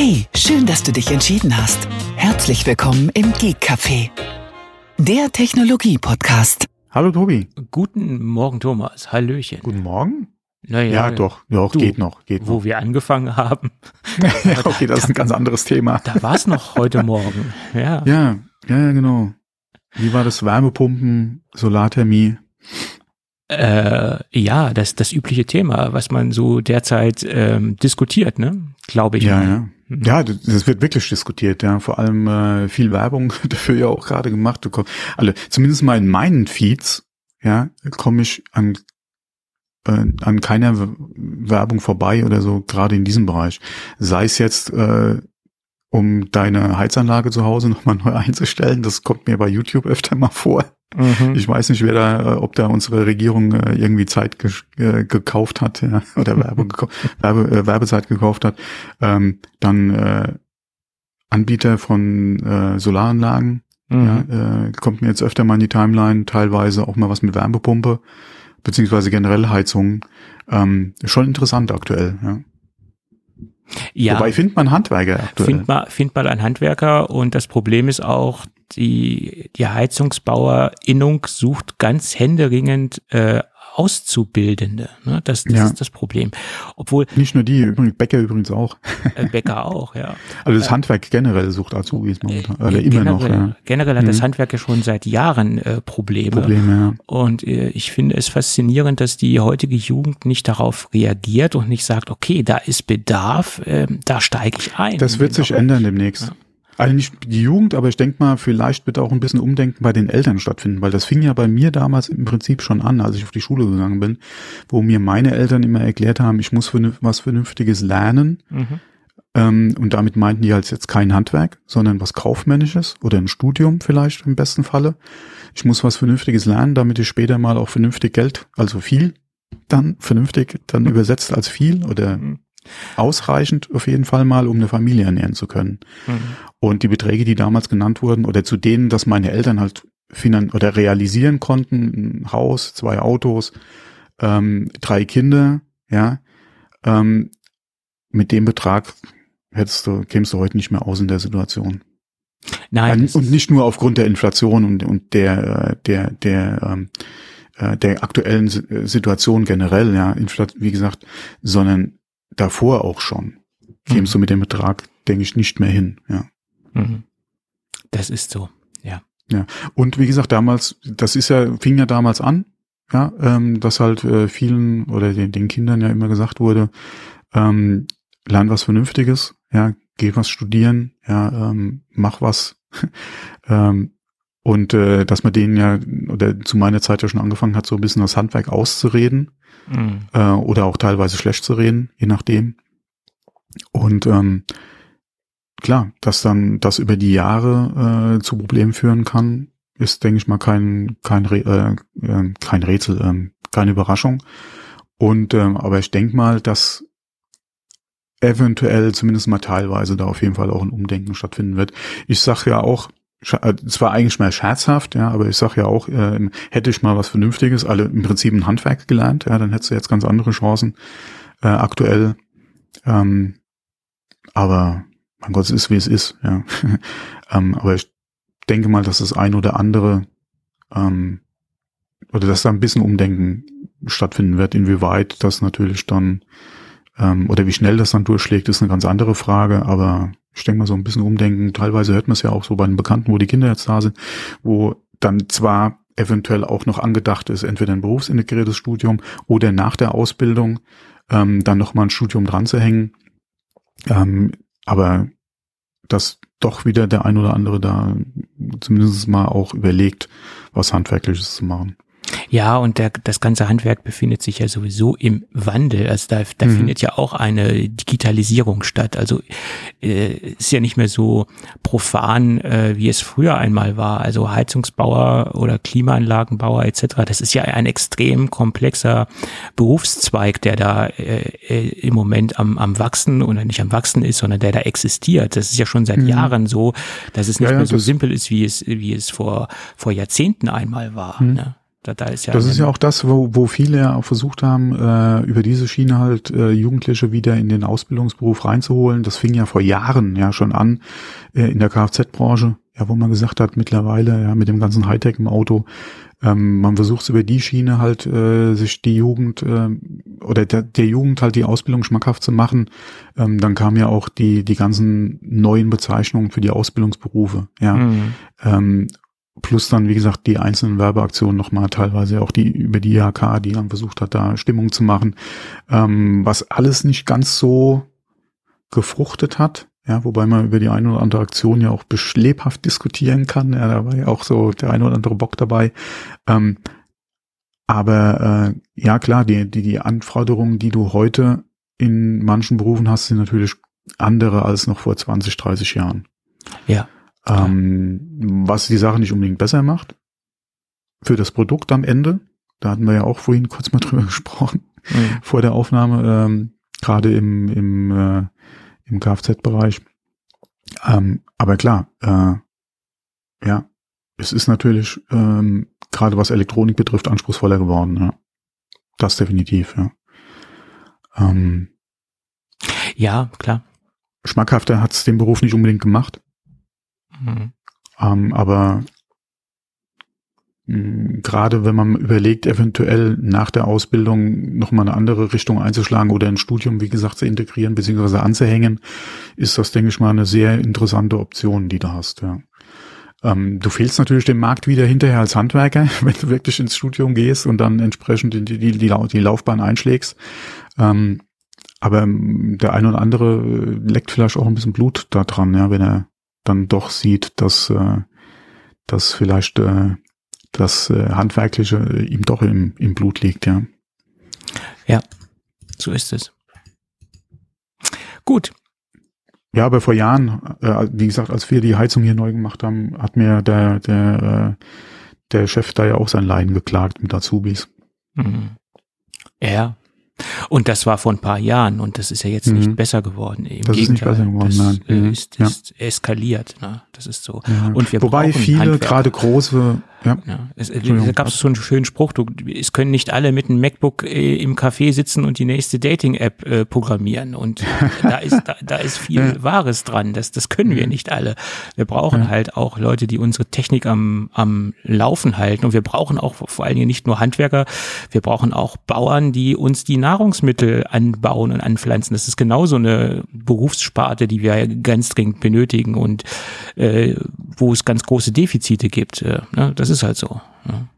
Hey, schön, dass du dich entschieden hast. Herzlich willkommen im Geek Café, der Technologie-Podcast. Hallo Tobi. Guten Morgen, Thomas. Hallöchen. Guten Morgen. Naja, Ja, doch, ja, du, geht noch, geht Wo noch. wir angefangen haben, ja, okay, das ist ein ganz anderes Thema. da war es noch heute Morgen. Ja. Ja, ja, ja, genau. Wie war das Wärmepumpen, Solarthermie? Äh, ja, das das übliche Thema, was man so derzeit ähm, diskutiert, ne? Glaube ich. Ja, mal. ja. Ja, das wird wirklich diskutiert, ja. Vor allem äh, viel Werbung dafür ja auch gerade gemacht. Du komm- Alle, zumindest mal in meinen Feeds, ja, komme ich an äh, an keiner Werbung vorbei oder so, gerade in diesem Bereich. Sei es jetzt, äh, um deine Heizanlage zu Hause nochmal neu einzustellen, das kommt mir bei YouTube öfter mal vor. Mhm. Ich weiß nicht, wer da, äh, ob da unsere Regierung äh, irgendwie Zeit gesch- äh, gekauft hat ja, oder Werbe, gekau- Werbe, äh, Werbezeit gekauft hat. Ähm, dann äh, Anbieter von äh, Solaranlagen, Mhm. ja, äh, kommt mir jetzt öfter mal in die Timeline, teilweise auch mal was mit Wärmepumpe, beziehungsweise generell Heizung. Ähm, schon interessant aktuell. Ja. Ja. Wobei findet man Handwerker aktuell. Find mal, find mal einen Handwerker und das Problem ist auch, die, die Heizungsbauerinnung sucht ganz händeringend äh, Auszubildende. Ne? Das, das Ja. ist das Problem. Obwohl Nicht nur die, übrigens Bäcker übrigens auch. äh, Bäcker auch, ja. Also das Handwerk generell sucht Azubis momentan. Oder immer generell, noch, ja. generell hat das Mhm. Handwerk ja schon seit Jahren äh, Probleme. Probleme, ja. Und äh, ich finde es faszinierend, dass die heutige Jugend nicht darauf reagiert und nicht sagt, okay, da ist Bedarf, ähm, da steige ich ein. Das wird sich ändern demnächst. Also nicht die Jugend, aber ich denke mal, vielleicht wird auch ein bisschen Umdenken bei den Eltern stattfinden, weil das fing ja bei mir damals im Prinzip schon an, als ich auf die Schule gegangen bin, wo mir meine Eltern immer erklärt haben, ich muss was Vernünftiges lernen. Mhm. Ähm, und damit meinten die halt jetzt kein Handwerk, sondern was Kaufmännisches oder ein Studium vielleicht im besten Falle. Ich muss was Vernünftiges lernen, damit ich später mal auch vernünftig Geld, also viel, dann vernünftig, dann übersetzt als viel oder Mhm. ausreichend auf jeden Fall mal, um eine Familie ernähren zu können. Mhm. Und die Beträge, die damals genannt wurden, oder zu denen, dass meine Eltern halt finan oder realisieren konnten, ein Haus, zwei Autos, ähm, drei Kinder, ja, ähm, mit dem Betrag hättest du, kämst du heute nicht mehr aus in der Situation. Nein, und nicht nur aufgrund der Inflation und, und der, äh, der, der, ähm, äh, der aktuellen äh, Situation generell, ja, wie gesagt, sondern davor auch schon. Kämst Mhm. du mit dem Betrag, denke ich, nicht mehr hin, ja. Mhm. das ist so. Ja. Und wie gesagt, damals, das ist ja, fing ja damals an, ja, ähm, dass halt äh, vielen oder den, den Kindern ja immer gesagt wurde, ähm, lern was Vernünftiges, ja, geh was studieren, ja, ähm, mach was. ähm, und äh, dass man denen ja, oder zu meiner Zeit ja schon angefangen hat, so ein bisschen das Handwerk auszureden Mhm. äh, oder auch teilweise schlecht zu reden, je nachdem. Und ähm, klar, dass dann das über die Jahre äh, zu Problemen führen kann, ist, denke ich mal, kein kein äh, äh, kein Rätsel, ähm, keine Überraschung. Und ähm, aber ich denke mal, dass eventuell zumindest mal teilweise da auf jeden Fall auch ein Umdenken stattfinden wird. Ich sag ja auch, äh, es war eigentlich mehr scherzhaft, ja, aber ich sag ja auch, äh, hätte ich mal was Vernünftiges, alle im Prinzip ein Handwerk gelernt, ja, dann hättest du jetzt ganz andere Chancen äh, aktuell. Ähm, aber mein Gott, es ist wie es ist, ja. ähm, aber ich denke mal, dass das ein oder andere ähm, oder dass da ein bisschen Umdenken stattfinden wird, inwieweit das natürlich dann ähm, oder wie schnell das dann durchschlägt, ist eine ganz andere Frage, aber ich denke mal so ein bisschen Umdenken, teilweise hört man es ja auch so bei den Bekannten, wo die Kinder jetzt da sind, wo dann zwar eventuell auch noch angedacht ist, entweder ein berufsintegriertes Studium oder nach der Ausbildung ähm, dann nochmal ein Studium dran zu hängen, ähm, aber dass doch wieder der ein oder andere da zumindest mal auch überlegt, was Handwerkliches zu machen. Ja, und der, das ganze Handwerk befindet sich ja sowieso im Wandel. Also da, da Mhm. findet ja auch eine Digitalisierung statt. Also äh, ist ja nicht mehr so profan, äh, wie es früher einmal war. Also Heizungsbauer oder Klimaanlagenbauer etc. Das ist ja ein extrem komplexer Berufszweig, der da äh, äh, im Moment am, am wachsen oder nicht am wachsen ist, sondern der da existiert. Das ist ja schon seit Mhm. Jahren so, dass es nicht Ja, mehr so simpel ist, wie es wie es vor vor Jahrzehnten einmal war. Mhm. Ne? Da, da ist ja das ist ja auch das, wo, wo viele ja auch versucht haben, äh, über diese Schiene halt äh, Jugendliche wieder in den Ausbildungsberuf reinzuholen. Das fing ja vor Jahren ja schon an äh, in der Kfz-Branche, ja, wo man gesagt hat, mittlerweile ja mit dem ganzen Hightech im Auto, ähm, man versucht über die Schiene halt äh, sich die Jugend äh, oder der, der Jugend halt die Ausbildung schmackhaft zu machen. Ähm, dann kamen ja auch die die ganzen neuen Bezeichnungen für die Ausbildungsberufe. Ja, mhm. ähm, plus dann wie gesagt die einzelnen Werbeaktionen nochmal teilweise auch die über die IHK, die dann versucht hat, da Stimmung zu machen, ähm, was alles nicht ganz so gefruchtet hat. Ja, wobei man über die eine oder andere Aktion ja auch lebhaft diskutieren kann. Ja, da war ja auch so der eine oder andere Bock dabei. Ähm, aber äh, ja, klar, die, die, die Anforderungen, die du heute in manchen Berufen hast, sind natürlich andere als noch vor 20, 30 Jahren. Ja. Ähm, was die Sache nicht unbedingt besser macht. Für das Produkt am Ende, da hatten wir ja auch vorhin kurz mal drüber gesprochen, mhm. vor der Aufnahme, ähm, gerade im, im äh, im Kfz-Bereich. Ähm, aber klar, äh, ja, es ist natürlich ähm, gerade was Elektronik betrifft anspruchsvoller geworden. Ja. Das definitiv. Ja, ähm, ja klar. Schmackhafter hat es den Beruf nicht unbedingt gemacht. Mhm. Ähm, aber hm, gerade wenn man überlegt, eventuell nach der Ausbildung nochmal eine andere Richtung einzuschlagen oder ein Studium, wie gesagt, zu integrieren bzw. anzuhängen, ist das, denke ich mal, eine sehr interessante Option, die du hast. Ja. Ähm, du fehlst natürlich dem Markt wieder hinterher als Handwerker, wenn du wirklich ins Studium gehst und dann entsprechend die, die, die, die Laufbahn einschlägst. Ähm, aber ähm, der eine oder andere leckt vielleicht auch ein bisschen Blut da dran, ja, wenn er dann doch sieht, dass, äh, dass vielleicht äh, das äh, Handwerkliche äh, ihm doch im, im Blut liegt, ja. Ja, so ist es. Gut. Ja, aber vor Jahren, äh, wie gesagt, als wir die Heizung hier neu gemacht haben, hat mir der, der, äh, der Chef da ja auch sein Leiden geklagt mit Azubis. Mhm. Ja, und das war vor ein paar Jahren und das ist ja jetzt mhm. nicht besser geworden. Im das Gegenteil, ist nicht besser geworden, das nein. Äh, mhm. ist, ist ja. eskaliert. Ne? Das ist so. Ja. Und wir Wobei viele, gerade große, ja. ja es, da gab es so einen schönen Spruch, du, es können nicht alle mit einem MacBook äh, im Café sitzen und die nächste Dating-App äh, programmieren. Und da ist, da, da ist viel. Wahres dran. Das, das können wir nicht alle. Wir brauchen halt auch Leute, die unsere Technik am, am Laufen halten. Und wir brauchen auch vor allen Dingen nicht nur Handwerker, wir brauchen auch Bauern, die uns die Nahrungsmittel anbauen und anpflanzen. Das ist genauso eine Berufssparte, die wir ganz dringend benötigen und äh, wo es ganz große Defizite gibt. Äh, ne? Das ist halt so. Ne?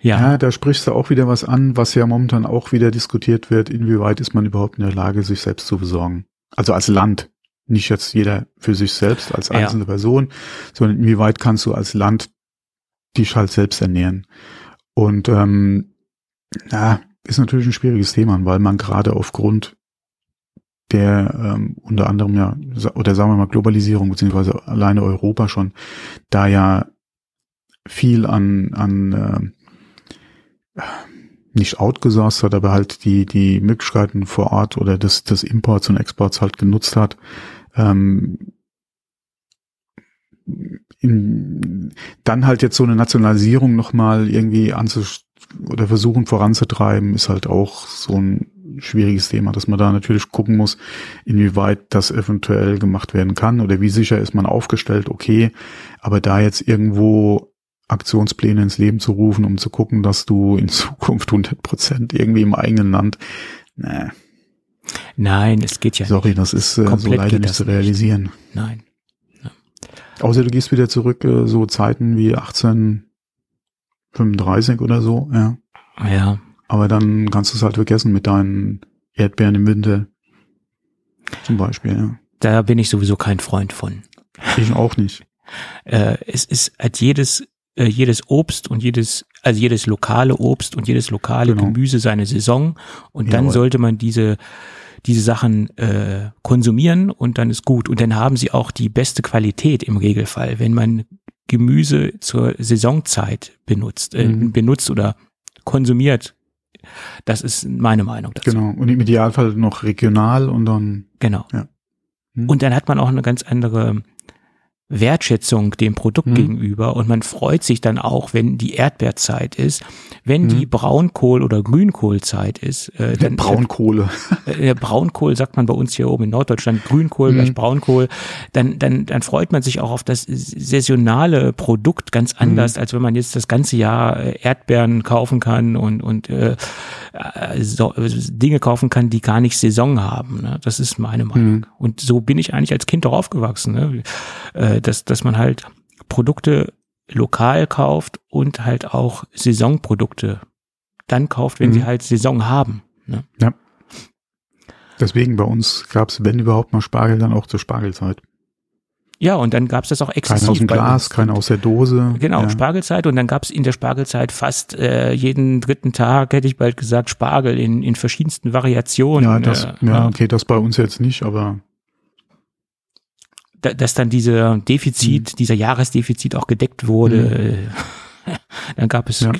Ja. ja, da sprichst du auch wieder was an, was ja momentan auch wieder diskutiert wird. Inwieweit ist man überhaupt in der Lage, sich selbst zu besorgen? Also als Land. Nicht jetzt jeder für sich selbst als einzelne ja. Person, sondern inwieweit kannst du als Land dich halt selbst ernähren? Und ähm, na, ist natürlich ein schwieriges Thema, weil man gerade aufgrund der ähm, unter anderem ja, oder sagen wir mal Globalisierung, beziehungsweise alleine Europa schon, da ja viel an, an äh, nicht outgesourced hat, aber halt die, die Möglichkeiten vor Ort oder des, des Imports und Exports halt genutzt hat, ähm, in, dann halt jetzt so eine Nationalisierung nochmal irgendwie anzustellen, oder versuchen voranzutreiben, ist halt auch so ein schwieriges Thema, dass man da natürlich gucken muss, inwieweit das eventuell gemacht werden kann oder wie sicher ist man aufgestellt, okay, aber da jetzt irgendwo Aktionspläne ins Leben zu rufen, um zu gucken, dass du in Zukunft 100 Prozent irgendwie im eigenen Land, ne. Nein, es geht ja Sorry, nicht. das ist äh, so leider nicht zu realisieren. Nicht. Nein. Ja. Außer du gehst wieder zurück, äh, so Zeiten wie 18, 35 oder so, ja. Ja. Aber dann kannst du es halt vergessen mit deinen Erdbeeren im Winter. Zum Beispiel, ja. Da bin ich sowieso kein Freund von. Ich auch nicht. äh, es ist halt jedes, äh, jedes Obst und jedes, also jedes lokale Obst und jedes lokale genau. Gemüse seine Saison. Und dann Jawohl. sollte man diese, diese Sachen äh, konsumieren und dann ist gut. Und dann haben sie auch die beste Qualität im Regelfall. Wenn man Gemüse zur Saisonzeit benutzt, äh, mhm. benutzt oder konsumiert. Das ist meine Meinung dazu. Genau. Und im Idealfall noch regional und dann. Genau. Ja. Mhm. Und dann hat man auch eine ganz andere Wertschätzung dem Produkt mhm. gegenüber und man freut sich dann auch, wenn die Erdbeerzeit ist. Wenn mhm. die Braunkohl- oder Grünkohlzeit ist, äh, dann Braunkohle. Äh, Braunkohl sagt man bei uns hier oben in Norddeutschland, Grünkohl mhm. gleich Braunkohl, dann, dann, dann freut man sich auch auf das saisonale Produkt ganz mhm. anders, als wenn man jetzt das ganze Jahr äh, Erdbeeren kaufen kann und, und äh, äh so, Dinge kaufen kann, die gar nicht Saison haben. Ne? Das ist meine Meinung. Mhm. Und so bin ich eigentlich als Kind auch aufgewachsen. Ne? Äh, dass, dass man halt Produkte lokal kauft und halt auch Saisonprodukte dann kauft, wenn mhm. sie halt Saison haben. Ne? Ja. Deswegen bei uns gab es, wenn überhaupt mal Spargel, dann auch zur Spargelzeit. Ja, und dann gab es das auch exzessiv. Kein aus dem Glas, kein aus der Dose. Genau, ja. Spargelzeit. Und dann gab es in der Spargelzeit fast äh, jeden dritten Tag, hätte ich bald gesagt, Spargel in, in verschiedensten Variationen. Ja, das, äh, ja, okay, das bei uns jetzt nicht, aber dass dann dieser Defizit, mhm. dieser Jahresdefizit auch gedeckt wurde. Mhm. Dann gab es, ja.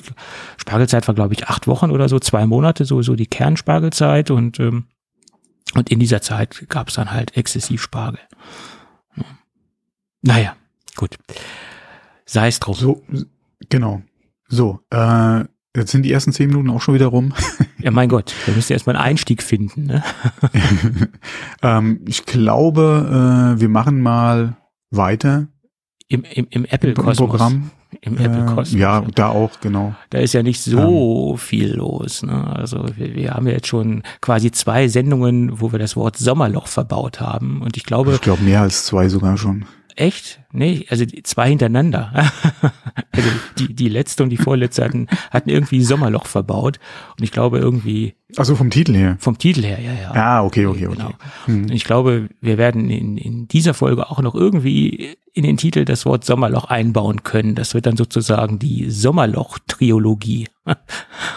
Spargelzeit war glaube ich acht Wochen oder so, zwei Monate, so, so die Kernspargelzeit und, ähm, und in dieser Zeit gab es dann halt exzessiv Spargel. Naja, gut. Sei es drum. So, genau. So, äh, Jetzt sind die ersten zehn Minuten auch schon wieder rum. Ja, mein Gott, da müsst ihr erstmal einen Einstieg finden. Ne? ähm, ich glaube, äh, wir machen mal weiter. Im, im, im Apple-Kosmos. Programm. Im Apple-Kosmos. Äh, ja, da auch, genau. Da ist ja nicht so ähm. viel los. Ne? Also wir, wir haben ja jetzt schon quasi zwei Sendungen, wo wir das Wort Sommerloch verbaut haben. Und ich glaube. Ich glaube mehr als zwei sogar schon. Echt? Nee, also zwei hintereinander. also die, die letzte und die vorletzte hatten, hatten irgendwie Sommerloch verbaut. Und ich glaube irgendwie. Also vom Titel her. Vom Titel her, ja, ja. Ah, okay, okay, genau. okay. Hm. Ich glaube, wir werden in, in dieser Folge auch noch irgendwie in den Titel das Wort Sommerloch einbauen können. Das wird dann sozusagen die Sommerloch-Triologie.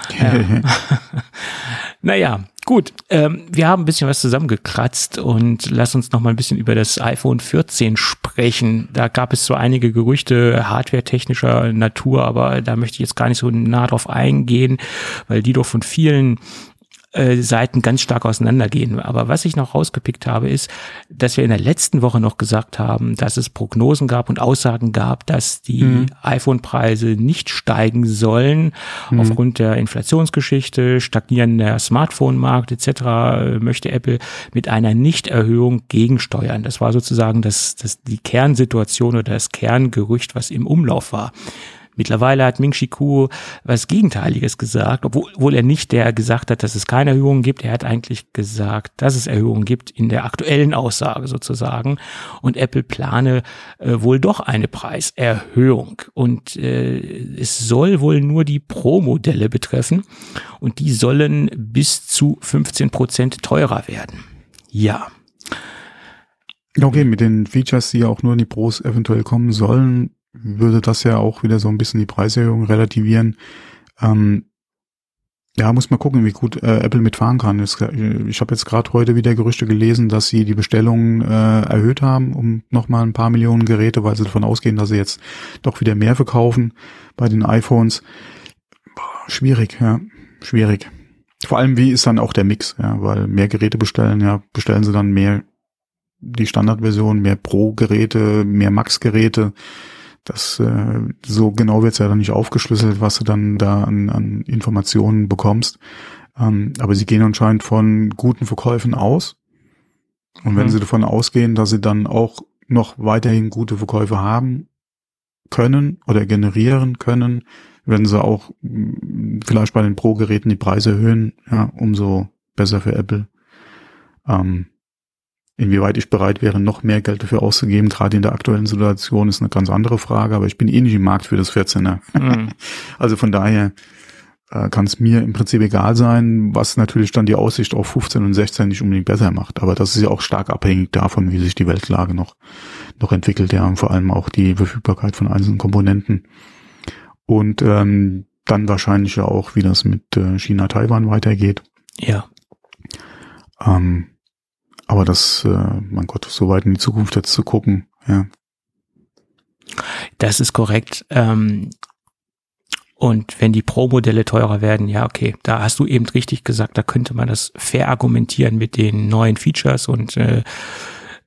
naja, Gut, ähm, wir haben ein bisschen was zusammengekratzt und lass uns noch mal ein bisschen über das iPhone 14 sprechen. Da gab es so einige Gerüchte hardware-technischer Natur, aber da möchte ich jetzt gar nicht so nah drauf eingehen, weil die doch von vielen äh, Seiten ganz stark auseinandergehen. Aber was ich noch rausgepickt habe, ist, dass wir in der letzten Woche noch gesagt haben, dass es Prognosen gab und Aussagen gab, dass die mhm. iPhone-Preise nicht steigen sollen mhm. aufgrund der Inflationsgeschichte, stagnierender Smartphone-Markt etc. Äh, möchte Apple mit einer Nichterhöhung gegensteuern. Das war sozusagen das, das die Kernsituation oder das Kerngerücht, was im Umlauf war. Mittlerweile hat Ming Chi Kuo was Gegenteiliges gesagt, obwohl, obwohl er nicht der gesagt hat, dass es keine Erhöhungen gibt. Er hat eigentlich gesagt, dass es Erhöhungen gibt in der aktuellen Aussage sozusagen. Und Apple plane äh, wohl doch eine Preiserhöhung. Und äh, es soll wohl nur die Pro-Modelle betreffen. Und die sollen bis zu 15 Prozent teurer werden. Ja. Okay, mit den Features, die ja auch nur in die Pros eventuell kommen sollen, würde das ja auch wieder so ein bisschen die Preiserhöhung relativieren. Ähm, ja, muss mal gucken, wie gut äh, Apple mitfahren kann. Ich, ich habe jetzt gerade heute wieder Gerüchte gelesen, dass sie die Bestellungen äh, erhöht haben um nochmal ein paar Millionen Geräte, weil sie davon ausgehen, dass sie jetzt doch wieder mehr verkaufen bei den iPhones. Boah, schwierig, ja, schwierig. Vor allem, wie ist dann auch der Mix, ja, weil mehr Geräte bestellen, ja, bestellen sie dann mehr die Standardversion, mehr Pro-Geräte, mehr Max-Geräte das äh, so genau wird's ja dann nicht aufgeschlüsselt, was du dann da an, an Informationen bekommst. Ähm, aber sie gehen anscheinend von guten Verkäufen aus. Und wenn mhm. sie davon ausgehen, dass sie dann auch noch weiterhin gute Verkäufe haben können oder generieren können, werden sie auch mm, vielleicht bei den Pro-Geräten die Preise erhöhen, ja, umso besser für Apple. Ähm, Inwieweit ich bereit wäre, noch mehr Geld dafür auszugeben, gerade in der aktuellen Situation, ist eine ganz andere Frage, aber ich bin eh nicht im Markt für das 14er. Mhm. Also von daher äh, kann es mir im Prinzip egal sein, was natürlich dann die Aussicht auf 15 und 16 nicht unbedingt besser macht. Aber das ist ja auch stark abhängig davon, wie sich die Weltlage noch, noch entwickelt, ja, und vor allem auch die Verfügbarkeit von einzelnen Komponenten. Und ähm, dann wahrscheinlich ja auch, wie das mit äh, China-Taiwan weitergeht. Ja. Ähm, aber das, äh, mein Gott, so weit in die Zukunft jetzt zu gucken, ja. Das ist korrekt. Ähm, und wenn die Pro-Modelle teurer werden, ja, okay, da hast du eben richtig gesagt, da könnte man das fair argumentieren mit den neuen Features und äh,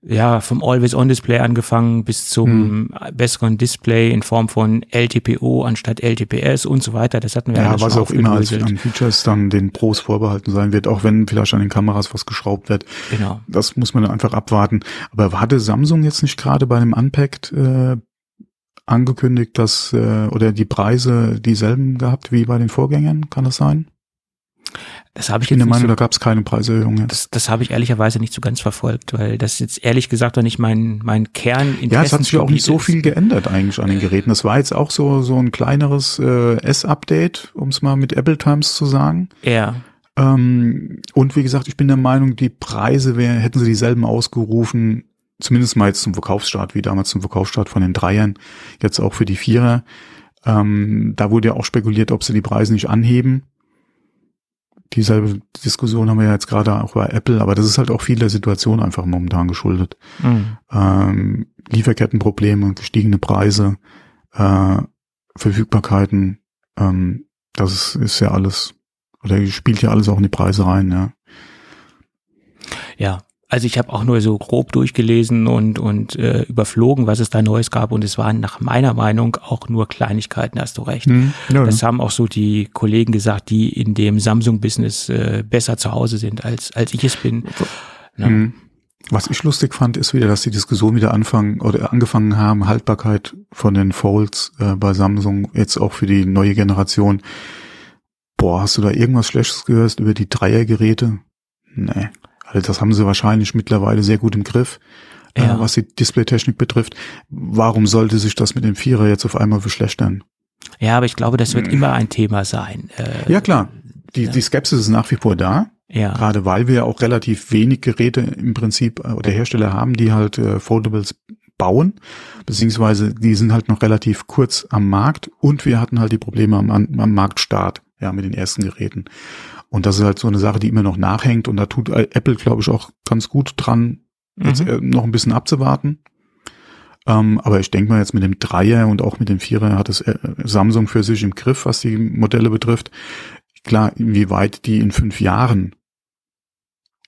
ja, vom Always-On-Display angefangen bis zum hm. besseren Display in Form von LTPO anstatt LTPS und so weiter. Das hatten wir ja, was auch immer als an Features dann den Pros vorbehalten sein wird, auch wenn vielleicht an den Kameras was geschraubt wird. Genau. Das muss man dann einfach abwarten. Aber hatte Samsung jetzt nicht gerade bei dem Unpacked äh, angekündigt, dass äh, oder die Preise dieselben gehabt wie bei den Vorgängern? Kann das sein? Das habe ich jetzt in der Meinung, so, da gab es keine Preiserhöhung. Das, das habe ich ehrlicherweise nicht so ganz verfolgt, weil das jetzt ehrlich gesagt auch nicht mein mein Kern. Ja, es hat sich ja auch nicht so viel geändert eigentlich an den Geräten. Das war jetzt auch so so ein kleineres äh, S-Update, um es mal mit Apple Times zu sagen. Ja. Ähm, und wie gesagt, ich bin der Meinung, die Preise wär, hätten sie dieselben ausgerufen, zumindest mal jetzt zum Verkaufsstart, wie damals zum Verkaufsstart von den Dreiern, jetzt auch für die Vierer. Ähm, da wurde ja auch spekuliert, ob sie die Preise nicht anheben dieselbe Diskussion haben wir ja jetzt gerade auch bei Apple, aber das ist halt auch viel der Situation einfach momentan geschuldet. Mhm. Ähm, Lieferkettenprobleme, gestiegene Preise, äh, Verfügbarkeiten, ähm, das ist, ist ja alles, oder spielt ja alles auch in die Preise rein, ja. Ja, also ich habe auch nur so grob durchgelesen und, und äh, überflogen, was es da Neues gab. Und es waren nach meiner Meinung auch nur Kleinigkeiten, hast du recht. Mhm, ja, das ja. haben auch so die Kollegen gesagt, die in dem Samsung-Business äh, besser zu Hause sind, als, als ich es bin. Ja. Mhm. Was ich lustig fand, ist wieder, dass die Diskussion wieder anfangen oder angefangen haben, Haltbarkeit von den Folds äh, bei Samsung jetzt auch für die neue Generation. Boah, hast du da irgendwas Schlechtes gehört über die Dreiergeräte? Nee. Also das haben sie wahrscheinlich mittlerweile sehr gut im Griff, äh, ja. äh, was die Displaytechnik betrifft. Warum sollte sich das mit dem Vierer jetzt auf einmal verschlechtern? Ja, aber ich glaube, das wird hm. immer ein Thema sein. Äh, ja, klar. Die, die Skepsis ist nach wie vor da. Ja. Gerade weil wir auch relativ wenig Geräte im Prinzip äh, oder Hersteller haben, die halt äh, Foldables bauen, beziehungsweise die sind halt noch relativ kurz am Markt und wir hatten halt die Probleme am, am Marktstart, ja, mit den ersten Geräten. Und das ist halt so eine Sache, die immer noch nachhängt. Und da tut Apple, glaube ich, auch ganz gut dran, mhm. jetzt äh, noch ein bisschen abzuwarten. Ähm, aber ich denke mal jetzt mit dem Dreier und auch mit dem Vierer hat es äh, Samsung für sich im Griff, was die Modelle betrifft. Klar, inwieweit die in fünf Jahren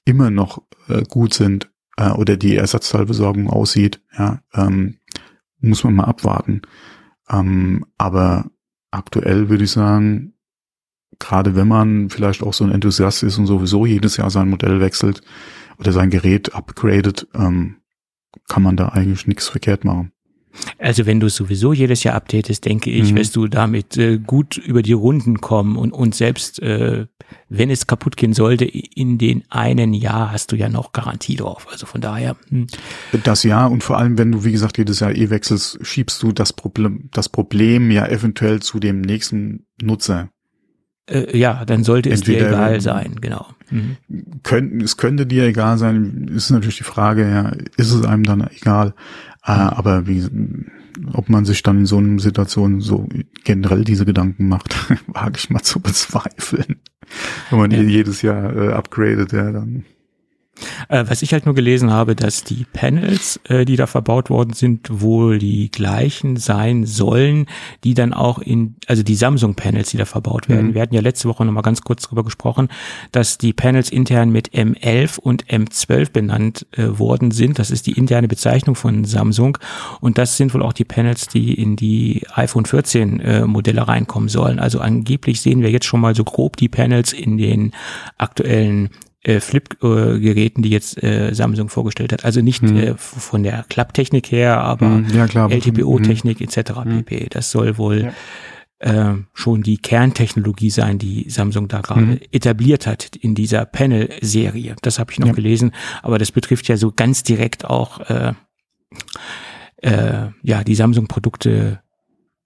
immer noch äh, gut sind äh, oder die Ersatzteilbesorgung aussieht, ja, ähm, muss man mal abwarten. Ähm, aber aktuell würde ich sagen, gerade wenn man vielleicht auch so ein Enthusiast ist und sowieso jedes Jahr sein Modell wechselt oder sein Gerät upgradet, ähm, kann man da eigentlich nichts verkehrt machen. Also wenn du sowieso jedes Jahr updatest, denke ich, mhm. wirst du damit äh, gut über die Runden kommen und, und selbst äh, wenn es kaputt gehen sollte, in den einen Jahr hast du ja noch Garantie drauf. Also von daher. Hm. Das Jahr und vor allem, wenn du, wie gesagt, jedes Jahr eh wechselst, schiebst du das Problem, das Problem ja eventuell zu dem nächsten Nutzer. Äh, ja, dann sollte es Entweder dir egal sein, genau. Mhm. Könnten, es könnte dir egal sein, ist natürlich die Frage, ja, ist es einem dann egal? Äh, mhm. aber wie, ob man sich dann in so einer Situation so generell diese Gedanken macht, wage ich mal zu bezweifeln. Wenn man ja. jedes Jahr äh, upgradet, ja, dann äh, was ich halt nur gelesen habe, dass die Panels, äh, die da verbaut worden sind, wohl die gleichen sein sollen, die dann auch in, also die Samsung-Panels, die da verbaut werden. Mhm. Wir hatten ja letzte Woche nochmal ganz kurz drüber gesprochen, dass die Panels intern mit M11 und M12 benannt äh, worden sind. Das ist die interne Bezeichnung von Samsung. Und das sind wohl auch die Panels, die in die iPhone 14 äh, Modelle reinkommen sollen. Also angeblich sehen wir jetzt schon mal so grob die Panels in den aktuellen äh, Flip-Geräten, die jetzt äh, Samsung vorgestellt hat. Also nicht hm. äh, von der Klapptechnik her, aber hm, ja, LTPO-Technik hm. etc. Hm. pp. Das soll wohl ja. äh, schon die Kerntechnologie sein, die Samsung da gerade hm. etabliert hat in dieser Panel-Serie. Das habe ich noch ja. gelesen, aber das betrifft ja so ganz direkt auch äh, äh, ja die Samsung-Produkte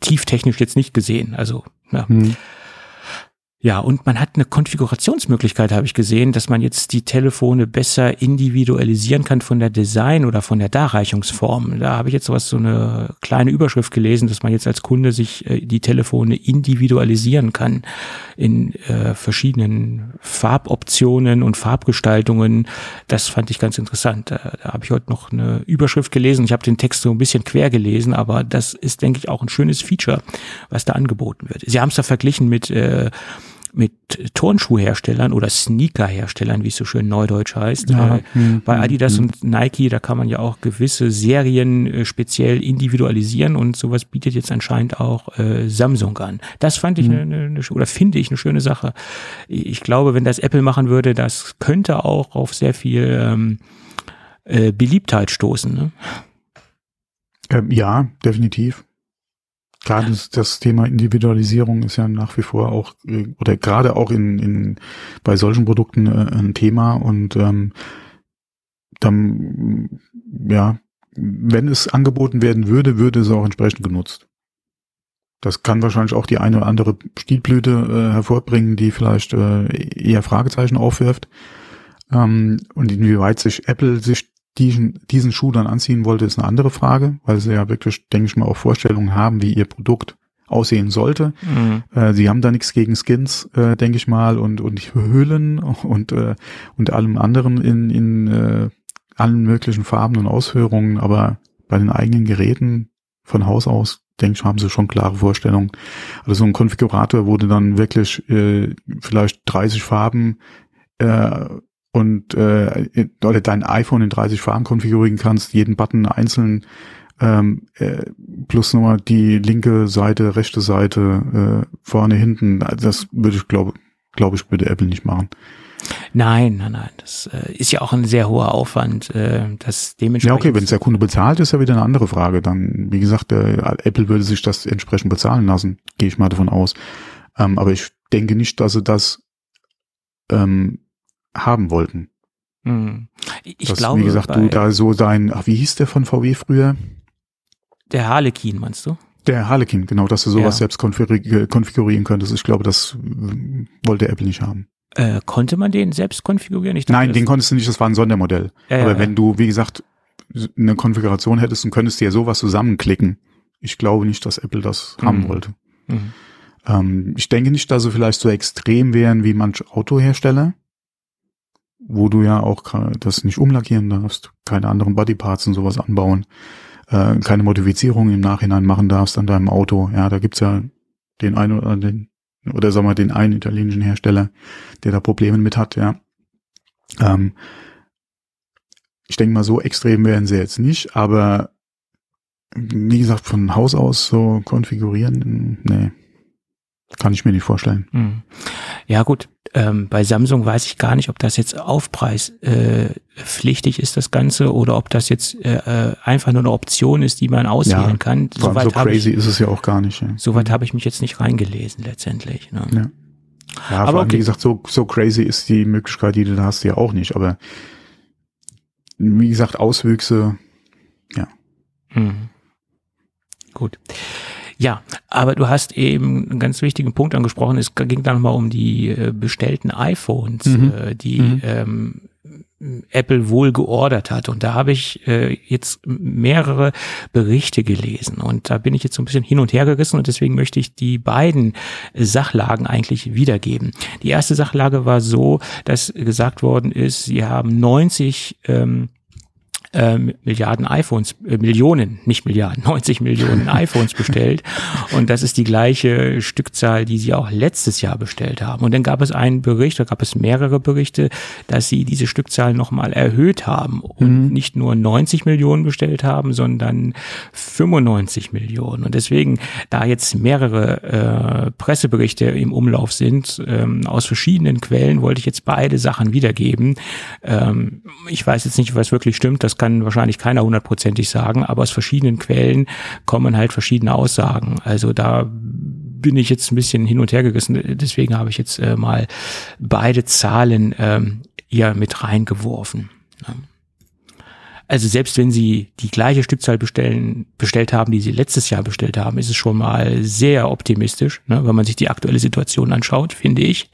tieftechnisch jetzt nicht gesehen. Also ja. Ja, und man hat eine Konfigurationsmöglichkeit, habe ich gesehen, dass man jetzt die Telefone besser individualisieren kann von der Design oder von der Darreichungsform. Da habe ich jetzt sowas, so eine kleine Überschrift gelesen, dass man jetzt als Kunde sich äh, die Telefone individualisieren kann in äh, verschiedenen Farboptionen und Farbgestaltungen. Das fand ich ganz interessant. Da, da habe ich heute noch eine Überschrift gelesen. Ich habe den Text so ein bisschen quer gelesen, aber das ist, denke ich, auch ein schönes Feature, was da angeboten wird. Sie haben es da verglichen mit äh, mit Turnschuhherstellern oder Sneakerherstellern, wie es so schön neudeutsch heißt. Ja. Äh, Hm, bei hm, Adidas hm. und Nike, da kann man ja auch gewisse Serien äh, speziell individualisieren und sowas bietet jetzt anscheinend auch äh, Samsung an. Das fand ich Mhm. eine, eine, oder finde ich eine schöne Sache. Ich glaube, wenn das Apple machen würde, das könnte auch auf sehr viel ähm, äh, Beliebtheit stoßen. Ne? Ähm, ja, definitiv. Gerade das, Thema Individualisierung ist ja nach wie vor auch, oder gerade auch in, in bei solchen Produkten äh, ein Thema und ähm, dann, ja, wenn es angeboten werden würde, würde es auch entsprechend genutzt. Das kann wahrscheinlich auch die eine oder andere Stilblüte äh, hervorbringen, die vielleicht äh, eher Fragezeichen aufwirft. Ähm, und inwieweit sich Apple sich diesen, diesen Schuh dann anziehen wollte, ist eine andere Frage, weil sie ja wirklich, denke ich mal, auch Vorstellungen haben, wie ihr Produkt aussehen sollte. Mhm. Äh, sie haben da nichts gegen Skins, äh, denke ich mal, und, und Hüllen und, äh, und allem anderen in, in äh, allen möglichen Farben und Ausführungen, aber bei den eigenen Geräten von Haus aus, denke ich, haben sie schon klare Vorstellungen. Also so ein Konfigurator, wo du dann wirklich äh, vielleicht 30 Farben äh, und äh, oder dein iPhone in 30 Farben konfigurieren kannst, jeden Button einzeln ähm, äh, plus nochmal die linke Seite, rechte Seite, äh, vorne, hinten. Also Das würde ich glaube glaube ich würde Apple nicht machen. Nein, nein, nein. Das äh, ist ja auch ein sehr hoher Aufwand. Äh, das Ja, dementsprechend. okay, wenn es der Kunde bezahlt, ist ja wieder eine andere Frage. Dann, wie gesagt, der, Apple würde sich das entsprechend bezahlen lassen, gehe ich mal davon aus. Ähm, aber ich denke nicht, dass sie das ähm, haben wollten. Hm. Ich dass, glaube, wie gesagt, du da so dein, ach, wie hieß der von VW früher? der Harlequin, meinst du? Der Harlequin, genau, dass du sowas Ja. selbst konfiguri- konfigurieren könntest. Ich glaube, das wollte Apple nicht haben. Äh, konnte man den selbst konfigurieren? Dachte, Nein, den konntest du nicht, das war ein Sondermodell. Ja, Aber ja. wenn du, wie gesagt, eine Konfiguration hättest und könntest dir sowas zusammenklicken, ich glaube nicht, dass Apple das haben Mhm. wollte. Mhm. Ähm, ich denke nicht, dass sie vielleicht so extrem wären wie manche Autohersteller, wo du ja auch das nicht umlackieren darfst, keine anderen Bodyparts und sowas anbauen, äh, keine Modifizierung im Nachhinein machen darfst an deinem Auto. Ja, da gibt's ja den einen oder den, oder sagen wir den einen italienischen Hersteller, der da Probleme mit hat, ja. Ähm, ich denke mal, so extrem wären sie jetzt nicht, aber wie gesagt, von Haus aus so konfigurieren, nee, kann ich mir nicht vorstellen. Hm. Ja gut, ähm, bei Samsung weiß ich gar nicht, ob das jetzt aufpreispflichtig äh, ist, das Ganze, oder ob das jetzt äh, äh, einfach nur eine Option ist, die man auswählen Ja, kann. So habe crazy ich, ist es ja auch gar nicht. Ja, soweit habe ich mich jetzt nicht reingelesen letztendlich. Ne? ja. ja Aber allem, okay. wie gesagt, so, so crazy ist die Möglichkeit, die du da hast, ja auch nicht. Aber wie gesagt, Auswüchse, Mhm. Gut. Ja, aber du hast eben einen ganz wichtigen Punkt angesprochen. Es ging da nochmal um die äh, bestellten iPhones, Mhm. äh, die Mhm. ähm, Apple wohl geordert hat. Und da habe ich äh, jetzt mehrere Berichte gelesen. Und da bin ich jetzt so ein bisschen hin und her gerissen und deswegen möchte ich die beiden Sachlagen eigentlich wiedergeben. Die erste Sachlage war so, dass gesagt worden ist, sie haben 90 ähm, ähm, Milliarden iPhones, äh, Millionen, nicht Milliarden, 90 Millionen iPhones bestellt. Und das ist die gleiche Stückzahl, die sie auch letztes Jahr bestellt haben. Und dann gab es einen Bericht, da gab es mehrere Berichte, dass sie diese Stückzahl nochmal erhöht haben und nicht nur 90 Millionen bestellt haben, sondern 95 Millionen. Und deswegen, da jetzt mehrere äh, Presseberichte im Umlauf sind, ähm, aus verschiedenen Quellen, wollte ich jetzt beide Sachen wiedergeben. Ähm, ich weiß jetzt nicht, was wirklich stimmt, das kann wahrscheinlich keiner hundertprozentig sagen, aber aus verschiedenen Quellen kommen halt verschiedene Aussagen. Also da bin ich jetzt ein bisschen hin und her gerissen, deswegen habe ich jetzt äh, mal beide Zahlen ähm, hier mit reingeworfen. Ja. Also selbst wenn Sie die gleiche Stückzahl bestellen, bestellt haben, die Sie letztes Jahr bestellt haben, ist es schon mal sehr optimistisch, ne, wenn man sich die aktuelle Situation anschaut, finde ich.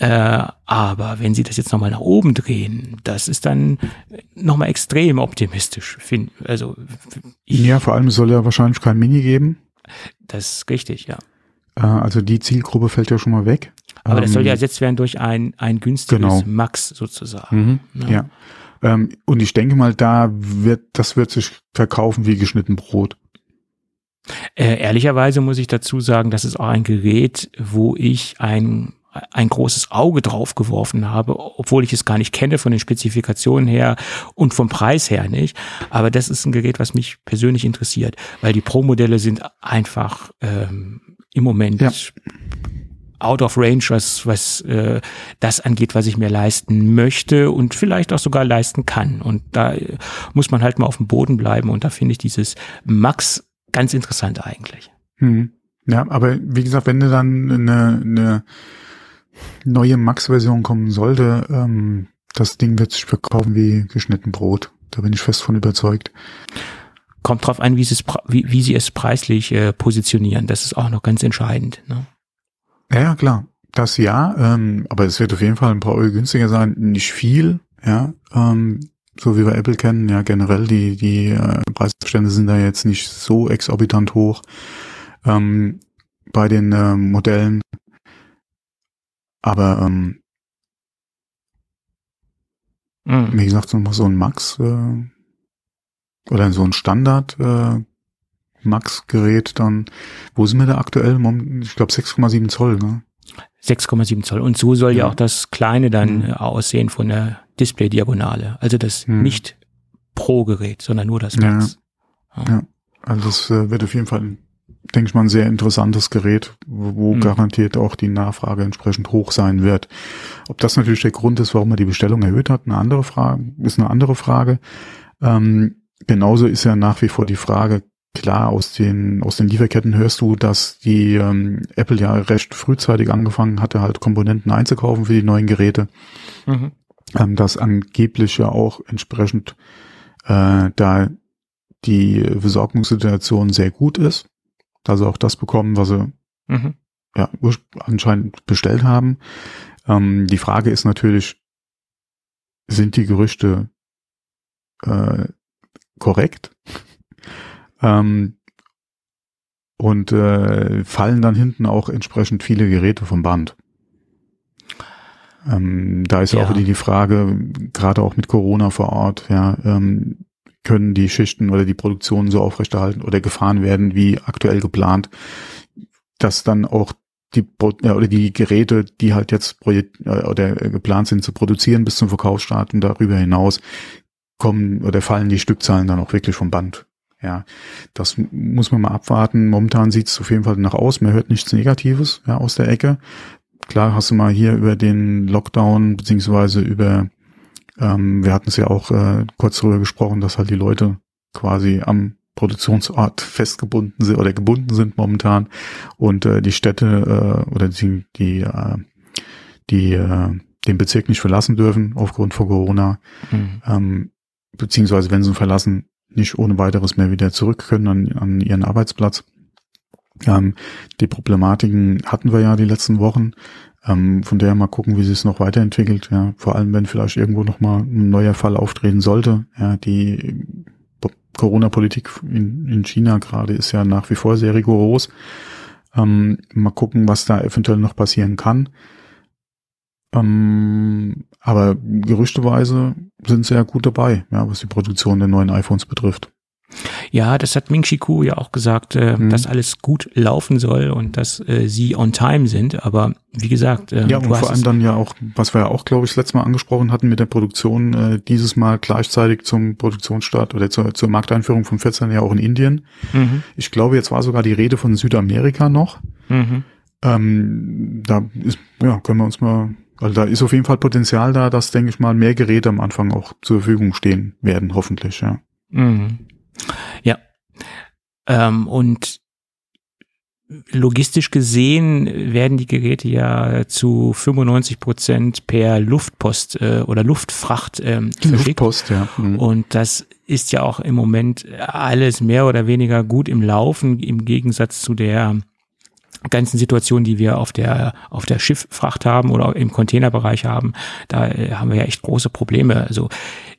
Äh, aber wenn Sie das jetzt nochmal nach oben drehen, das ist dann nochmal extrem optimistisch. Find, also ja, vor allem soll ja wahrscheinlich kein Mini geben. das ist richtig, ja. Äh, also die Zielgruppe fällt ja schon mal weg. Aber das soll ja Ähm, ersetzt werden durch ein, ein günstiges genau. Max sozusagen. Mhm, Ja. ja. Ähm, und ich denke mal, da wird, das wird sich verkaufen wie geschnitten Brot. Äh, ehrlicherweise muss ich dazu sagen, das ist auch ein Gerät, wo ich ein ein großes Auge drauf geworfen habe, obwohl ich es gar nicht kenne von den Spezifikationen her und vom Preis her nicht. Aber das ist ein Gerät, was mich persönlich interessiert, weil die Pro-Modelle sind einfach ähm, im Moment ja. out of range, was, was äh, das angeht, was ich mir leisten möchte und vielleicht auch sogar leisten kann. Und da äh, muss man halt mal auf dem Boden bleiben und da finde ich dieses Max ganz interessant eigentlich. Hm. Ja, aber wie gesagt, wenn du dann eine, eine neue Max-Version kommen sollte, ähm, das Ding wird sich verkaufen wie geschnitten Brot. Da bin ich fest von überzeugt. Kommt drauf an, wie sie es, wie, wie sie es preislich äh, positionieren. Das ist auch noch ganz entscheidend. Ne? Ja, klar. Das ja, ähm, aber es wird auf jeden Fall ein paar Euro günstiger sein. Nicht viel, ja. Ähm, so wie wir Apple kennen, ja generell die, die äh, Preisbestände sind da jetzt nicht so exorbitant hoch. Ähm, bei den äh, Modellen aber ähm, mhm. wie gesagt, so, ein Max äh, oder so ein Standard äh, Max-Gerät dann, wo sind wir da aktuell? Ich glaube 6,7 Zoll, ne? 6,7 Zoll. Und so soll ja, ja auch das Kleine dann mhm. aussehen von der Display-Diagonale. Also das mhm. nicht Pro-Gerät, sondern nur das Max. Ja, ja. also das äh, wird auf jeden Fall denke ich mal, ein sehr interessantes Gerät, wo mhm. garantiert auch die Nachfrage entsprechend hoch sein wird. Ob das natürlich der Grund ist, warum er die Bestellung erhöht hat, eine andere Frage, ist eine andere Frage. Ähm, genauso ist ja nach wie vor die Frage, klar, aus den, aus den Lieferketten hörst du, dass die ähm, Apple ja recht frühzeitig angefangen hatte, halt Komponenten einzukaufen für die neuen Geräte. Mhm. Ähm, dass angeblich ja auch entsprechend äh, da die Versorgungssituation sehr gut ist also auch das bekommen, was sie mhm. ja, anscheinend bestellt haben. Ähm, die Frage ist natürlich, sind die Gerüchte äh, korrekt? ähm, und äh, fallen dann hinten auch entsprechend viele Geräte vom Band. Ähm, da ist ja auch die Frage, gerade auch mit Corona vor Ort, ja, ähm, können die Schichten oder die Produktion so aufrechterhalten oder gefahren werden wie aktuell geplant, dass dann auch die oder die Geräte, die halt jetzt äh, oder geplant sind zu produzieren bis zum Verkaufsstart und darüber hinaus kommen oder fallen die Stückzahlen dann auch wirklich vom Band. Ja, das muss man mal abwarten. Momentan sieht es auf jeden Fall nach aus. Man hört nichts Negatives ja, aus der Ecke. Klar hast du mal hier über den Lockdown beziehungsweise über ähm, wir hatten es ja auch äh, kurz darüber gesprochen, dass halt die Leute quasi am Produktionsort festgebunden sind oder gebunden sind momentan und äh, die Städte äh, oder die die, äh, die äh, den Bezirk nicht verlassen dürfen aufgrund von Corona, mhm. ähm, beziehungsweise wenn sie ihn verlassen, nicht ohne weiteres mehr wieder zurück können an, an ihren Arbeitsplatz. Ähm, die Problematiken hatten wir ja die letzten Wochen. Ähm, von der mal gucken, wie sich es noch weiterentwickelt. Ja, vor allem, wenn vielleicht irgendwo noch mal ein neuer Fall auftreten sollte. Ja, die Corona-Politik in, in China gerade ist ja nach wie vor sehr rigoros. Ähm, mal gucken, was da eventuell noch passieren kann. Ähm, aber gerüchteweise sind sie ja gut dabei, ja, was die Produktion der neuen iPhones betrifft. Ja, das hat Ming Chi Ku ja auch gesagt, äh, mhm. dass alles gut laufen soll und dass äh, sie on time sind. Aber wie gesagt, äh, ja und vor allem dann ja auch, was wir ja auch, glaube ich, das letzte Mal angesprochen hatten mit der Produktion, äh, dieses Mal gleichzeitig zum Produktionsstart oder zur, zur Markteinführung von 14 ja auch in Indien. Mhm. Ich glaube, jetzt war sogar die Rede von Südamerika noch. Mhm. Ähm, da ist, ja, können wir uns mal weil da ist auf jeden Fall Potenzial da, dass, denke ich mal, mehr Geräte am Anfang auch zur Verfügung stehen werden, hoffentlich, ja. Mhm. Ja. Ähm, und logistisch gesehen werden die Geräte ja zu 95 Prozent per Luftpost äh, oder Luftfracht ähm, verschickt. Luftpost, ja. Mhm. Und das ist ja auch im Moment alles mehr oder weniger gut im Laufen im Gegensatz zu der ganzen Situationen, die wir auf der auf der Schifffracht haben oder im Containerbereich haben, da äh, haben wir ja echt große Probleme. Also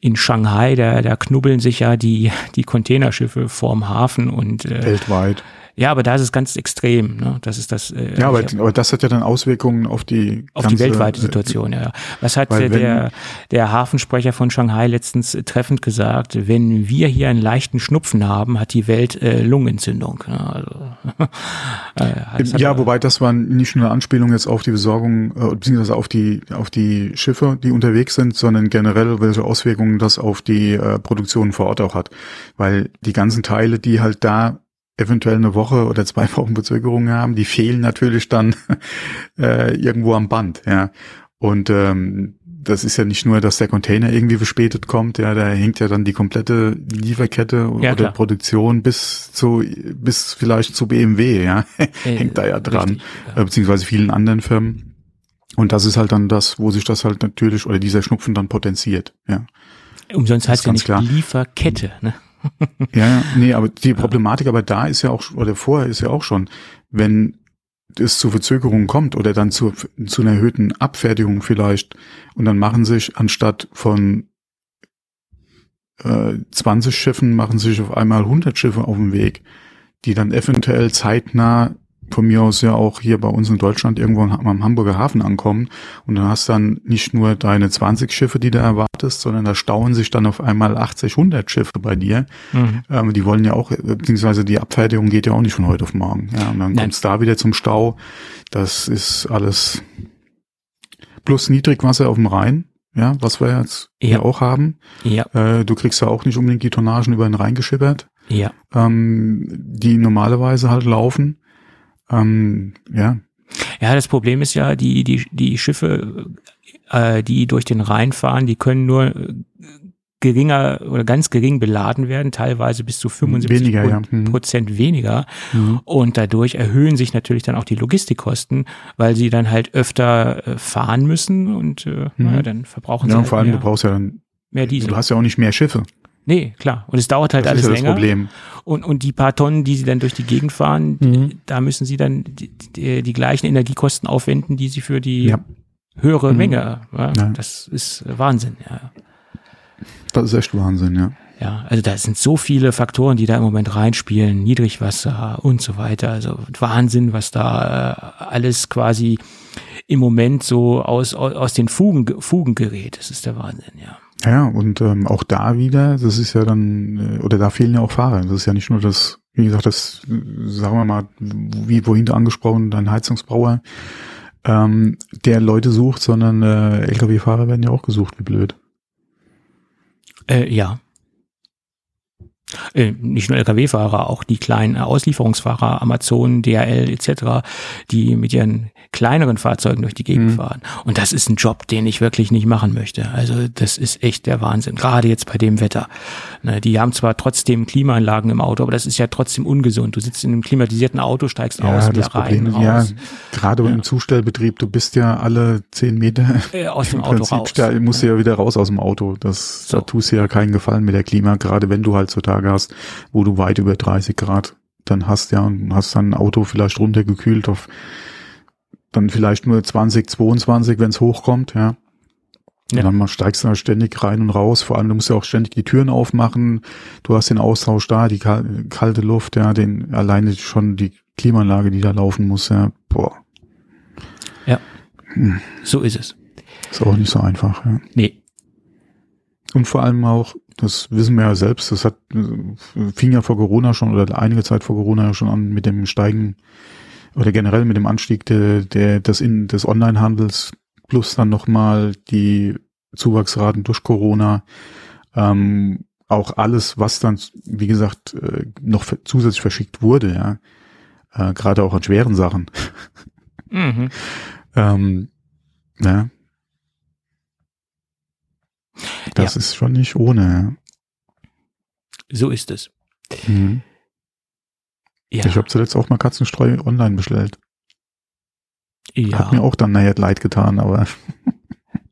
in Shanghai, da, da knubbeln sich ja die die Containerschiffe vorm Hafen und äh, weltweit. Ja, aber da ist es ganz extrem. Ne? Das ist das. Äh, ja, aber, aber das hat ja dann Auswirkungen auf die auf ganze, die weltweite Situation. Ja, was hat der, der der Hafensprecher von Shanghai letztens treffend gesagt? Wenn wir hier einen leichten Schnupfen haben, hat die Welt äh, Lungenentzündung. Ne? Also, äh, ja, wobei das war nicht nur eine Anspielung jetzt auf die Besorgung äh, beziehungsweise auf die auf die Schiffe, die unterwegs sind, sondern generell welche Auswirkungen das auf die äh, Produktion vor Ort auch hat, weil die ganzen Teile, die halt da eventuell eine Woche oder zwei Wochen Verzögerung haben, die fehlen natürlich dann äh, irgendwo am Band, ja. Und ähm, das ist ja nicht nur, dass der Container irgendwie verspätet kommt, ja, da hängt ja dann die komplette Lieferkette ja, oder klar. Produktion bis zu bis vielleicht zu BMW, ja, äh, hängt da ja dran, richtig, ja. Äh, beziehungsweise vielen anderen Firmen. Und das ist halt dann das, wo sich das halt natürlich oder dieser Schnupfen dann potenziert, ja. Umsonst heißt ja nicht klar. Lieferkette, ne? Ja, nee, aber die Problematik aber da ist ja auch, oder vorher ist ja auch schon, wenn es zu Verzögerungen kommt oder dann zu, zu einer erhöhten Abfertigung vielleicht und dann machen sich anstatt von äh, 20 Schiffen machen sich auf einmal 100 Schiffe auf dem Weg, die dann eventuell zeitnah von mir aus ja auch hier bei uns in Deutschland irgendwo am Hamburger Hafen ankommen und dann hast dann nicht nur deine 20 Schiffe, die du erwartest, sondern da stauen sich dann auf einmal 80, 100 Schiffe bei dir. Mhm. Ähm, die wollen ja auch, beziehungsweise die Abfertigung geht ja auch nicht von heute auf morgen. Ja, und dann kommt es da wieder zum Stau. Das ist alles plus Niedrigwasser auf dem Rhein. Ja, was wir jetzt ja. hier auch haben. Ja. Äh, du kriegst ja auch nicht unbedingt die Tonnagen über den Rhein geschippert. Ja. Ähm, die normalerweise halt laufen. Ähm, ja. Ja, das Problem ist ja, die, die, die Schiffe, äh, die durch den Rhein fahren, die können nur äh, geringer oder ganz gering beladen werden, teilweise bis zu 75 weniger, ja. mhm. Prozent weniger. Mhm. Und dadurch erhöhen sich natürlich dann auch die Logistikkosten, weil sie dann halt öfter äh, fahren müssen und äh, mhm. naja, dann verbrauchen ja, sie. Ja, halt vor allem, mehr, du brauchst ja dann mehr Diesel. Du hast ja auch nicht mehr Schiffe. Nee, klar. Und es dauert halt das alles ist ja länger. Das Problem. Und, und die paar Tonnen, die sie dann durch die Gegend fahren, mhm. da müssen sie dann die, die, die, gleichen Energiekosten aufwenden, die sie für die ja. höhere mhm. Menge. Ja. Das ist Wahnsinn, ja. Das ist echt Wahnsinn, ja. Ja, also da sind so viele Faktoren, die da im Moment reinspielen, Niedrigwasser und so weiter. Also Wahnsinn, was da äh, alles quasi im Moment so aus, aus, aus den Fugen, Fugen gerät. Das ist der Wahnsinn, ja. Ja, und ähm, auch da wieder, das ist ja dann, äh, oder da fehlen ja auch Fahrer. Das ist ja nicht nur das, wie gesagt, das, sagen wir mal, wie vorhin da angesprochen, dein Heizungsbrauer, ähm, der Leute sucht, sondern äh, Lkw-Fahrer werden ja auch gesucht, wie blöd. Äh, ja. Äh, nicht nur Lkw-Fahrer, auch die kleinen Auslieferungsfahrer, Amazon, DHL etc., die mit ihren kleineren Fahrzeugen durch die Gegend mhm. fahren. Und das ist ein Job, den ich wirklich nicht machen möchte. Also das ist echt der Wahnsinn, gerade jetzt bei dem Wetter. Ne, die haben zwar trotzdem Klimaanlagen im Auto, aber das ist ja trotzdem ungesund. Du sitzt in einem klimatisierten Auto, steigst ja, aus, das Problem, rein, Ja, gerade ja. im Zustellbetrieb, du bist ja alle zehn Meter äh, aus dem Auto Prinzip, raus. Da musst du ja wieder raus aus dem Auto. Das, so. Da tust du ja keinen Gefallen mit der Klima, gerade wenn du halt so Tage hast, wo du weit über 30 Grad dann hast, ja, und hast dann ein Auto vielleicht runtergekühlt auf dann vielleicht nur 20, 22, wenn es hochkommt, ja. Ja. Und dann steigst du da ständig rein und raus. Vor allem, du musst ja auch ständig die Türen aufmachen. Du hast den Austausch da, die kalte Luft, ja, den alleine schon die Klimaanlage, die da laufen muss, ja. Boah. Ja. Hm. So ist es. Ist auch nicht so einfach, ja. Nee. Und vor allem auch, das wissen wir ja selbst, das hat fing ja vor Corona schon oder einige Zeit vor Corona ja schon an mit dem Steigen oder generell mit dem Anstieg der, der, des, in, des Onlinehandels plus dann nochmal die Zuwachsraten durch Corona, ähm, auch alles, was dann, wie gesagt, äh, noch zusätzlich verschickt wurde, ja, äh, gerade auch an schweren Sachen. Mhm. ähm, ja. Das ja. ist schon nicht ohne. So ist es. Mhm. Ja. Ich habe zuletzt auch mal Katzenstreu online bestellt. Ja. Hat mir auch dann nachher leid getan, aber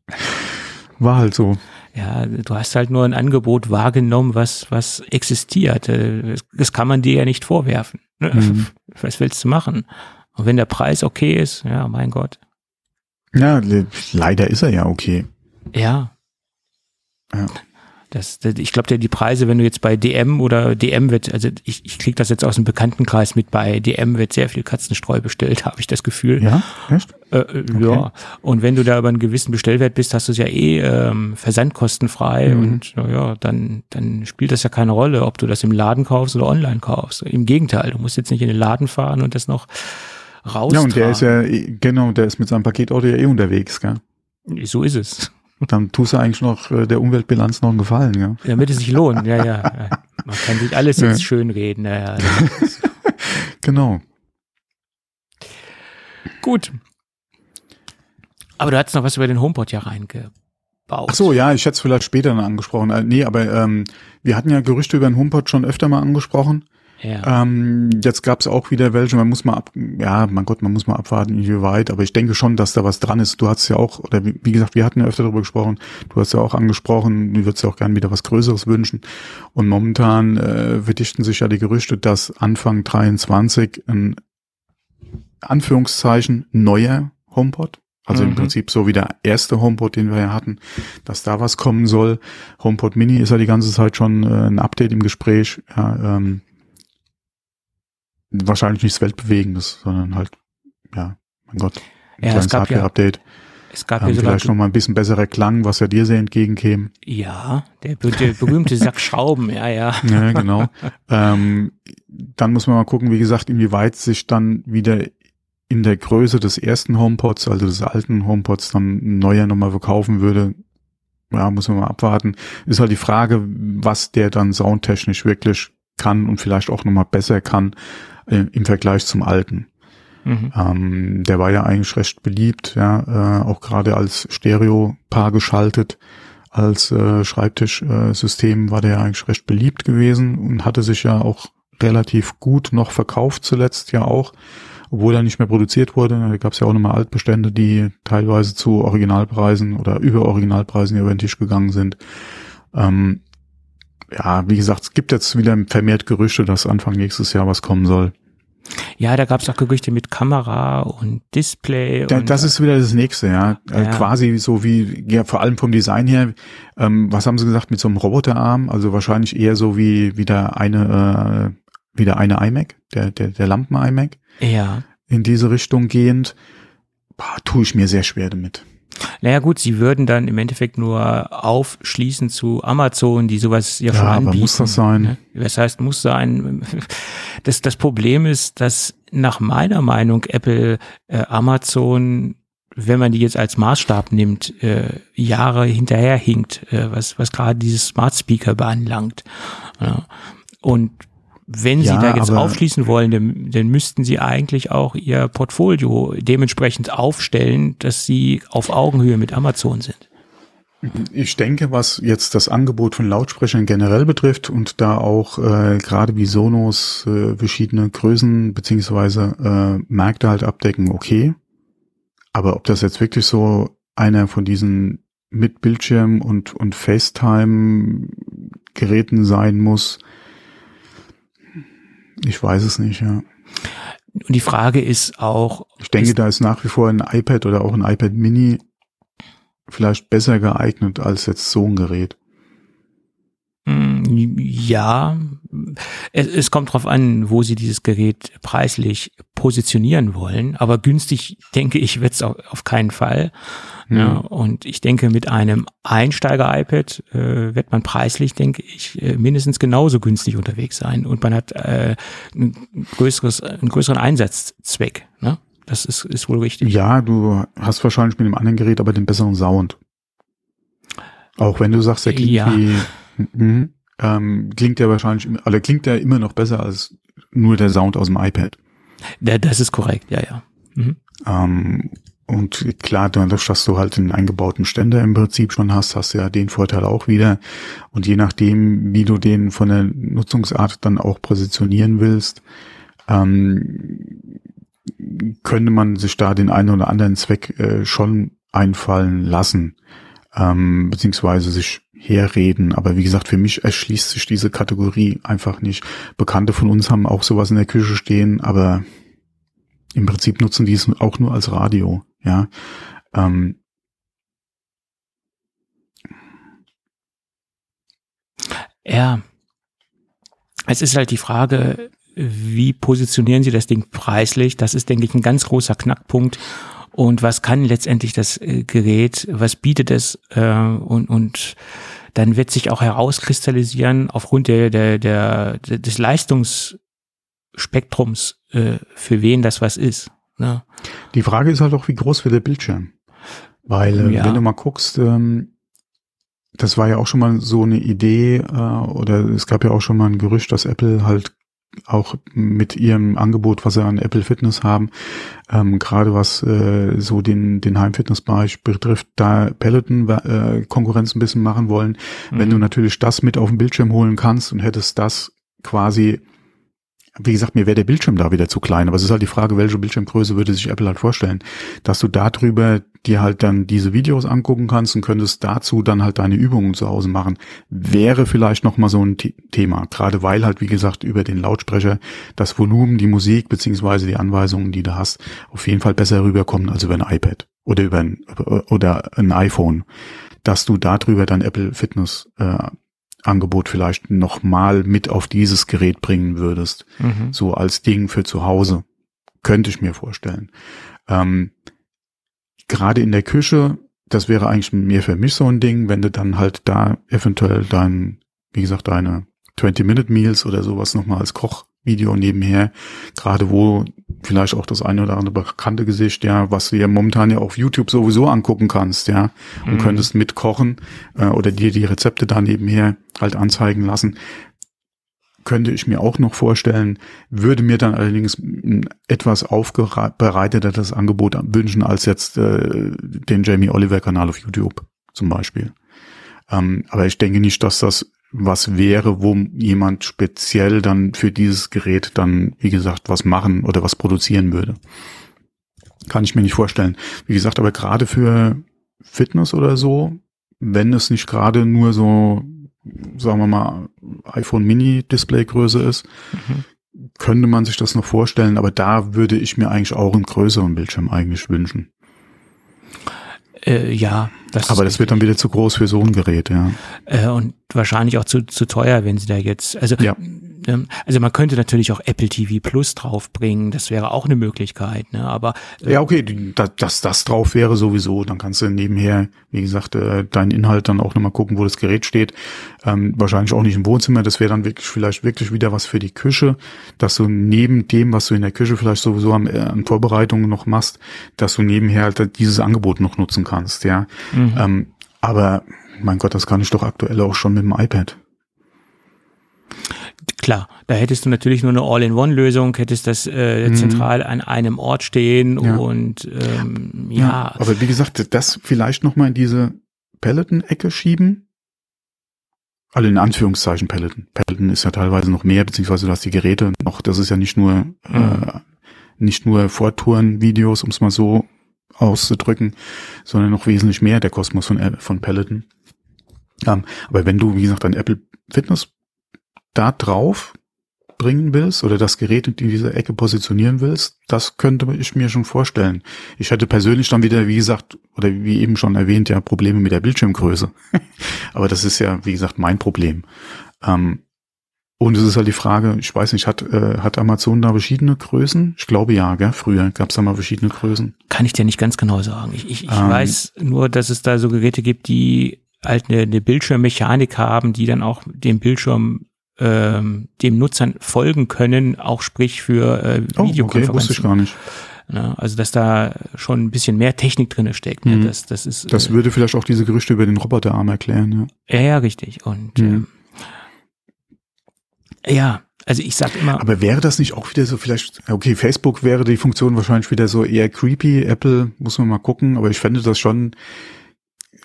war halt so. Ja, du hast halt nur ein Angebot wahrgenommen, was, was existiert. Das kann man dir ja nicht vorwerfen. Ne? Mhm. Was willst du machen? Und wenn der Preis okay ist, ja, mein Gott. Ja, leider ist er ja okay. Ja. Ja. Das, das, ich glaube, die Preise, wenn du jetzt bei DM oder DM wird, also ich, ich kriege das jetzt aus dem Bekanntenkreis mit, bei DM wird sehr viel Katzenstreu bestellt, habe ich das Gefühl. Ja, echt? Äh, äh okay. Ja, und wenn du da über einen gewissen Bestellwert bist, hast du es ja eh ähm, versandkostenfrei mhm. und ja, dann, dann spielt das ja keine Rolle, ob du das im Laden kaufst oder online kaufst. Im Gegenteil, du musst jetzt nicht in den Laden fahren und das noch raus. Ja, und der ist ja, genau, der ist mit seinem Paketauto ja eh unterwegs, gell? So ist es. Dann tust du eigentlich noch äh, der Umweltbilanz noch einen Gefallen, ja. Damit es sich lohnt, ja, ja. Man kann sich alles jetzt ja. schön reden, ja, ja. genau. Gut. Aber du hast noch was über den HomePod ja reingebaut. Ach so, ja, ich hätte es vielleicht später noch angesprochen. Äh, nee, aber ähm, wir hatten ja Gerüchte über den HomePod schon öfter mal angesprochen. Ja. Ähm, jetzt gab es auch wieder welche, man muss mal ab, ja, mein Gott, man muss mal abwarten, wie weit, aber ich denke schon, dass da was dran ist. Du hast ja auch, oder wie, wie gesagt, wir hatten ja öfter darüber gesprochen, du hast ja auch angesprochen, du würdest ja auch gerne wieder was Größeres wünschen. Und momentan äh, verdichten sich ja die Gerüchte, dass Anfang 23 ein Anführungszeichen neuer HomePod, also mhm. im Prinzip so wie der erste HomePod, den wir ja hatten, dass da was kommen soll. HomePod Mini ist ja die ganze Zeit schon äh, ein Update im Gespräch. Ja, ähm, wahrscheinlich nichts Weltbewegendes, sondern halt, ja, mein Gott, ein ja, kleines Hardware-Update. Es gab ähm, ja vielleicht noch mal ein bisschen besserer Klang, was ja dir sehr entgegenkäme. Ja, der, der berühmte Sack Schrauben, ja, ja. Ja, genau. ähm, dann muss man mal gucken, wie gesagt, inwieweit sich dann wieder in der Größe des ersten HomePods, also des alten HomePods, dann ein neuer nochmal verkaufen würde. Ja, muss man mal abwarten. Ist halt die Frage, was der dann soundtechnisch wirklich kann und vielleicht auch nochmal besser kann äh, im Vergleich zum alten. Mhm. Ähm, der war ja eigentlich recht beliebt, ja, äh, auch gerade als Stereo-Paar geschaltet, als äh, Schreibtischsystem war der eigentlich recht beliebt gewesen und hatte sich ja auch relativ gut noch verkauft zuletzt ja auch, obwohl er nicht mehr produziert wurde. Da gab es ja auch nochmal Altbestände, die teilweise zu Originalpreisen oder über Originalpreisen über den Tisch gegangen sind. Ähm, ja, wie gesagt, es gibt jetzt wieder vermehrt Gerüchte, dass Anfang nächstes Jahr was kommen soll. Ja, da gab es auch Gerüchte mit Kamera und Display. Da, und, das ist wieder das nächste, ja. Äh, ja. quasi so wie, ja, vor allem vom Design her, ähm, was haben sie gesagt, mit so einem Roboterarm? Also wahrscheinlich eher so wie wieder eine, äh, wieder eine iMac, der, der, der Lampen-iMac. Ja. In diese Richtung gehend. Boah, tue ich mir sehr schwer damit. Naja gut, sie würden dann im Endeffekt nur aufschließen zu Amazon, die sowas ja, ja schon anbieten. Aber muss das sein? Ne? Das heißt, muss sein. Das, das Problem ist, dass nach meiner Meinung Apple äh, Amazon wenn man die jetzt als Maßstab nimmt, äh, Jahre hinterherhinkt, äh, was, was gerade dieses Smart Speaker beanlangt. Ja. Und wenn ja, Sie da jetzt aufschließen wollen, dann, dann müssten Sie eigentlich auch Ihr Portfolio dementsprechend aufstellen, dass Sie auf Augenhöhe mit Amazon sind. Ich denke, was jetzt das Angebot von Lautsprechern generell betrifft und da auch äh, gerade wie Sonos äh, verschiedene Größen beziehungsweise äh, Märkte halt abdecken, okay. Aber ob das jetzt wirklich so einer von diesen mit Bildschirm und, und FaceTime-Geräten sein muss, ich weiß es nicht, ja. Und die Frage ist auch. Ich denke, ist, da ist nach wie vor ein iPad oder auch ein iPad Mini vielleicht besser geeignet als jetzt so ein Gerät. Hm, ja, es, es kommt darauf an, wo Sie dieses Gerät preislich positionieren wollen. Aber günstig, denke ich, wird es auf keinen Fall. Mhm. Ja, und ich denke, mit einem Einsteiger-iPad äh, wird man preislich, denke ich, äh, mindestens genauso günstig unterwegs sein. Und man hat äh, ein größeres, einen größeren Einsatzzweck. Ne? Das ist, ist wohl richtig. Ja, du hast wahrscheinlich mit dem anderen Gerät aber den besseren Sound. Auch wenn du sagst, der klingt ja. wie, mh, ähm, klingt der wahrscheinlich, oder klingt der immer noch besser als nur der Sound aus dem iPad. Ja, das ist korrekt, ja, ja. Mhm. Ähm, und klar, dadurch, dass du halt einen eingebauten Ständer im Prinzip schon hast, hast du ja den Vorteil auch wieder. Und je nachdem, wie du den von der Nutzungsart dann auch positionieren willst, ähm, könnte man sich da den einen oder anderen Zweck äh, schon einfallen lassen, ähm, beziehungsweise sich herreden. Aber wie gesagt, für mich erschließt sich diese Kategorie einfach nicht. Bekannte von uns haben auch sowas in der Küche stehen, aber im Prinzip nutzen die es auch nur als Radio. Ja. Ähm, Ja. Es ist halt die Frage, wie positionieren Sie das Ding preislich? Das ist, denke ich, ein ganz großer Knackpunkt. Und was kann letztendlich das äh, Gerät? Was bietet es? Äh, und, und dann wird sich auch herauskristallisieren aufgrund der, der, der, des Leistungsspektrums, äh, für wen das was ist. Ne? Die Frage ist halt auch, wie groß wird der Bildschirm? Weil, äh, ja. wenn du mal guckst, ähm, das war ja auch schon mal so eine Idee, äh, oder es gab ja auch schon mal ein Gerücht, dass Apple halt auch mit ihrem Angebot, was sie an Apple Fitness haben, ähm, gerade was äh, so den, den Heimfitnessbereich betrifft, da Peloton äh, Konkurrenz ein bisschen machen wollen. Mhm. Wenn du natürlich das mit auf den Bildschirm holen kannst und hättest das quasi wie gesagt, mir wäre der Bildschirm da wieder zu klein, aber es ist halt die Frage, welche Bildschirmgröße würde sich Apple halt vorstellen, dass du darüber dir halt dann diese Videos angucken kannst und könntest dazu dann halt deine Übungen zu Hause machen, wäre vielleicht nochmal so ein Thema, gerade weil halt, wie gesagt, über den Lautsprecher das Volumen, die Musik beziehungsweise die Anweisungen, die du hast, auf jeden Fall besser rüberkommen als über ein iPad oder über ein, oder ein iPhone, dass du darüber dann Apple Fitness äh, Angebot vielleicht nochmal mit auf dieses Gerät bringen würdest. Mhm. So als Ding für zu Hause. Könnte ich mir vorstellen. Ähm, Gerade in der Küche, das wäre eigentlich mehr für mich so ein Ding, wenn du dann halt da eventuell dein, wie gesagt, deine 20-Minute-Meals oder sowas nochmal als Kochvideo nebenher, gerade wo vielleicht auch das eine oder andere bekannte Gesicht, ja, was du ja momentan ja auf YouTube sowieso angucken kannst, ja, und mhm. könntest mitkochen äh, oder dir die Rezepte da nebenher halt anzeigen lassen. Könnte ich mir auch noch vorstellen, würde mir dann allerdings ein etwas aufbereiteteres Angebot wünschen als jetzt äh, den Jamie Oliver Kanal auf YouTube zum Beispiel. Ähm, aber ich denke nicht, dass das was wäre, wo jemand speziell dann für dieses Gerät dann, wie gesagt, was machen oder was produzieren würde. Kann ich mir nicht vorstellen. Wie gesagt, aber gerade für Fitness oder so, wenn es nicht gerade nur so, sagen wir mal, iPhone Mini Displaygröße ist, mhm. könnte man sich das noch vorstellen, aber da würde ich mir eigentlich auch einen größeren Bildschirm eigentlich wünschen. Äh, ja, das aber das wird dann wieder zu groß für so ein Gerät, ja. Äh, und wahrscheinlich auch zu, zu teuer, wenn sie da jetzt, also ja. Ähm, also man könnte natürlich auch Apple TV Plus draufbringen, das wäre auch eine Möglichkeit, ne? Aber äh, ja, okay, dass das, das drauf wäre sowieso, dann kannst du nebenher, wie gesagt, äh, deinen Inhalt dann auch nochmal gucken, wo das Gerät steht. Ähm, wahrscheinlich auch nicht im Wohnzimmer, das wäre dann wirklich vielleicht wirklich wieder was für die Küche, dass du neben dem, was du in der Küche vielleicht sowieso an, äh, an Vorbereitungen noch machst, dass du nebenher halt dieses Angebot noch nutzen kannst, ja. Mhm. Ähm, aber mein Gott, das kann ich doch aktuell auch schon mit dem iPad. Klar, da hättest du natürlich nur eine All-in-One-Lösung, hättest das äh, mhm. zentral an einem Ort stehen ja. und ähm, ja. ja. Aber wie gesagt, das vielleicht nochmal in diese Peloton-Ecke schieben. Also in Anführungszeichen Peloton. Peloton ist ja teilweise noch mehr, beziehungsweise du hast die Geräte noch, das ist ja nicht nur, mhm. äh, nicht nur Vortouren-Videos, um es mal so auszudrücken, sondern noch wesentlich mehr der Kosmos von, von Peloton. Ähm, aber wenn du, wie gesagt, ein Apple Fitness da drauf bringen willst oder das Gerät in dieser Ecke positionieren willst, das könnte ich mir schon vorstellen. Ich hätte persönlich dann wieder, wie gesagt, oder wie eben schon erwähnt, ja Probleme mit der Bildschirmgröße. Aber das ist ja, wie gesagt, mein Problem. Ähm, und es ist halt die Frage, ich weiß nicht, hat, äh, hat Amazon da verschiedene Größen? Ich glaube ja, gell? Früher gab es da mal verschiedene Größen. Kann ich dir nicht ganz genau sagen. Ich, ich, ich ähm, weiß nur, dass es da so Geräte gibt, die halt eine, eine Bildschirmmechanik haben, die dann auch den Bildschirm ähm, dem Nutzern folgen können, auch sprich für äh, Videokonferenzen. Oh, okay, wusste ich gar nicht. Ja, also dass da schon ein bisschen mehr Technik drinne steckt. Ne? Mhm. Das, das, ist, das äh, würde vielleicht auch diese Gerüchte über den Roboterarm erklären. Ja, ja, ja richtig. Und mhm. äh, ja, also ich sag immer. Aber wäre das nicht auch wieder so vielleicht, okay, Facebook wäre die Funktion wahrscheinlich wieder so eher creepy, Apple muss man mal gucken, aber ich fände das schon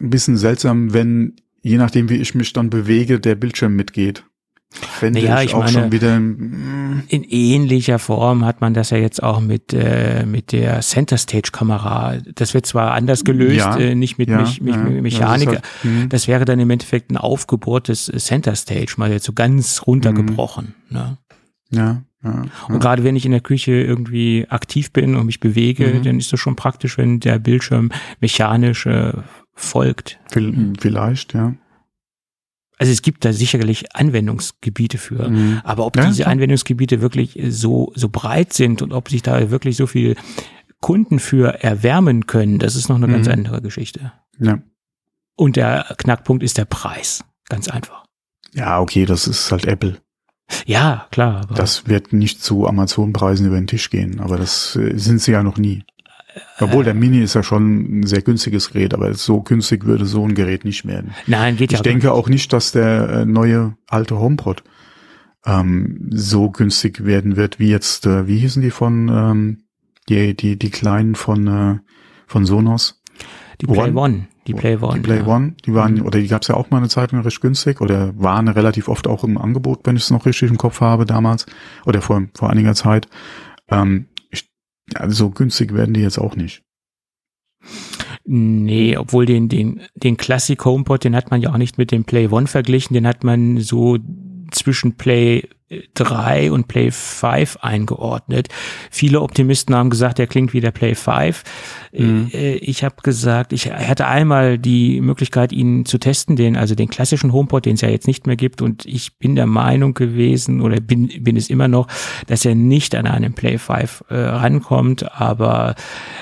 ein bisschen seltsam, wenn, je nachdem wie ich mich dann bewege, der Bildschirm mitgeht. Fände naja, ich, ich auch meine, schon wieder in ähnlicher Form hat man das ja jetzt auch mit äh, mit der Center Stage Kamera. Das wird zwar anders gelöst, ja, äh, nicht mit, ja, mich, mit ja, Mechanik. Das, halt, hm. das, wäre dann im Endeffekt ein Aufgebot des Center Stage, mal jetzt so ganz runtergebrochen. Mhm. Ne? Ja, ja, Und gerade wenn ich in der Küche irgendwie aktiv bin und mich bewege, mhm. dann ist das schon praktisch, wenn der Bildschirm mechanisch äh, folgt. Vielleicht, ja. Also es gibt da sicherlich Anwendungsgebiete für, mhm. aber ob ja, diese. Anwendungsgebiete wirklich so, so breit sind und ob sich da wirklich so viel Kunden für erwärmen können, das ist noch eine mhm. ganz andere Geschichte. Ja. Und der Knackpunkt ist der Preis. Ganz einfach. Ja, okay, das ist halt Apple. Ja, klar. das wird nicht zu Amazon-Preisen über den Tisch gehen, aber das äh, sind sie ja noch nie. Obwohl der Mini ist ja schon ein sehr günstiges Gerät, aber so günstig würde so ein Gerät nicht werden. Nein, geht ja. Ich denke auch nicht, dass der äh, neue alte HomePod ähm, so günstig werden wird wie jetzt, äh, wie hießen die von ähm, die die die kleinen von äh, von Sonos? Die Play One. One. Die Play One. Die Play ja. One, die waren, mhm. oder die gab es ja auch mal eine Zeit lang recht günstig oder waren relativ oft auch im Angebot, wenn ich es noch richtig im Kopf habe damals oder vor, vor einiger Zeit. Ähm, ich, also so günstig werden die jetzt auch nicht. Nee, obwohl den, den, den Classic HomePod, den hat man ja auch nicht mit dem Play One verglichen, den hat man so zwischen Play 3 und Play 5 eingeordnet. Viele Optimisten haben gesagt, der klingt wie der Play 5. Mhm. Äh, ich habe gesagt, ich hatte einmal die Möglichkeit, ihn zu testen, den, also den klassischen HomePod, den es ja jetzt nicht mehr gibt. Und ich bin der Meinung gewesen oder bin, bin es immer noch, dass er nicht an einen Play 5 äh, rankommt. Aber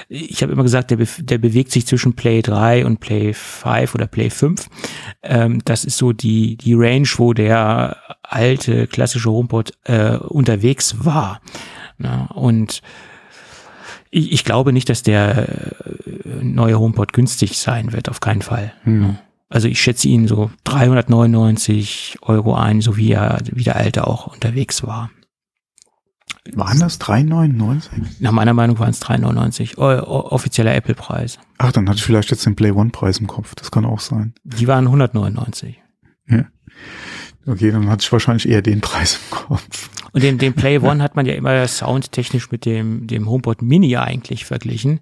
ich habe immer gesagt, der, der bewegt sich zwischen Play 3 und Play 5 oder Play 5. Ähm, das ist so die, die Range, wo der alte klassische HomePod äh, unterwegs war. Na, und ich, ich glaube nicht, dass der äh, neue HomePod günstig sein wird, auf keinen Fall. Hm. Also ich schätze ihn so 399 Euro ein, so wie er, wie der alte auch unterwegs war. Waren das 3,99? Nach meiner Meinung waren es 3,99. offizieller Apple-Preis. Ach, dann hatte ich vielleicht jetzt den Play One-Preis im Kopf. Das kann auch sein. Die waren 199. Ja. Okay, dann hatte ich wahrscheinlich eher den Preis im Kopf. Und den, den Play One hat man ja immer soundtechnisch mit dem, dem HomePod Mini eigentlich verglichen.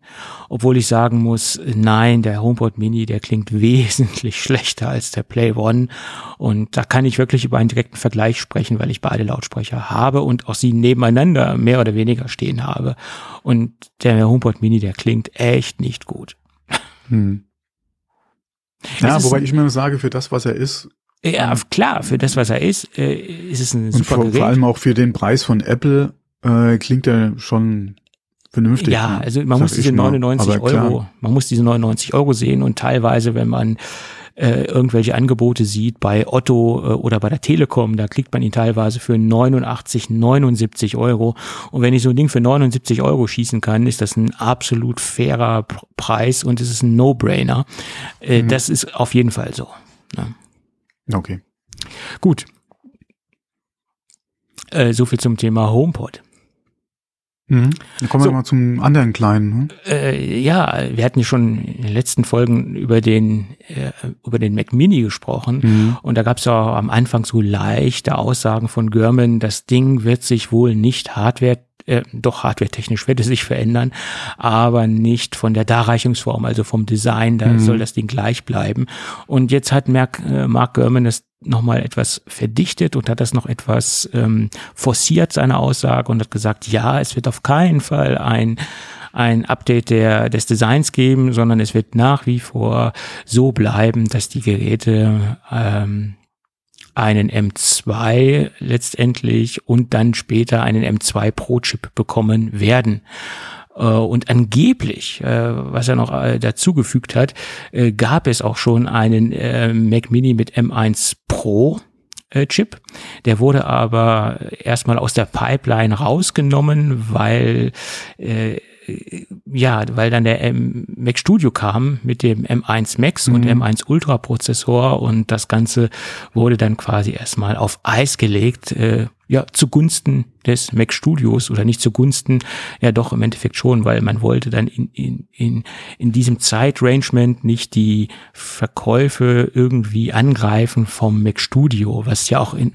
Obwohl ich sagen muss, nein, der HomePod Mini, der klingt wesentlich schlechter als der Play One. Und da kann ich wirklich über einen direkten Vergleich sprechen, weil ich beide Lautsprecher habe und auch sie nebeneinander mehr oder weniger stehen habe. Und der HomePod Mini, der klingt echt nicht gut. Hm. Ja, wobei ich mir sage, für das, was er ist, ja, klar, für das, was er ist, äh, ist es ein super Und vor, vor allem auch für den Preis von Apple äh, klingt er schon vernünftig. Ja, ne? also man muss diese 99 Euro, man muss diese 99 Euro sehen und teilweise, wenn man äh, irgendwelche Angebote sieht bei Otto äh, oder bei der Telekom, da kriegt man ihn teilweise für 89, 79 Euro. Und wenn ich so ein Ding für 79 Euro schießen kann, ist das ein absolut fairer Preis und es ist ein No-Brainer. Äh, mhm. Das ist auf jeden Fall so. Ne? Okay. Gut. Äh, so viel zum Thema HomePod. Mhm. Dann kommen so, wir mal zum anderen kleinen. Hm? Äh, ja, wir hatten ja schon in den letzten Folgen über den äh, über den Mac Mini gesprochen mhm. und da gab es ja am Anfang so leichte Aussagen von Görman, das Ding wird sich wohl nicht Hardware äh, doch hardware-technisch wird es sich verändern, aber nicht von der Darreichungsform, also vom Design, da mhm. soll das Ding gleich bleiben. Und jetzt hat Mark, äh, Mark Gurman das nochmal etwas verdichtet und hat das noch etwas ähm, forciert, seine Aussage, und hat gesagt, ja, es wird auf keinen Fall ein ein Update der, des Designs geben, sondern es wird nach wie vor so bleiben, dass die Geräte ähm, einen M2 letztendlich und dann später einen M2 Pro Chip bekommen werden. Äh, und angeblich, äh, was er noch äh, dazugefügt hat, gab es auch schon einen Mac Mini mit M1 Pro Chip. Der wurde aber erstmal aus der Pipeline rausgenommen, weil ja, weil dann der M Mac Studio kam mit dem M1 Max mhm. und M1 Ultra Prozessor und das Ganze wurde dann quasi erstmal auf Eis gelegt, äh, ja, zugunsten des Mac Studios oder nicht zugunsten, ja doch im Endeffekt schon, weil man wollte dann in, in, in, in diesem Zeitrangement nicht die Verkäufe irgendwie angreifen vom Mac Studio, was ja auch in,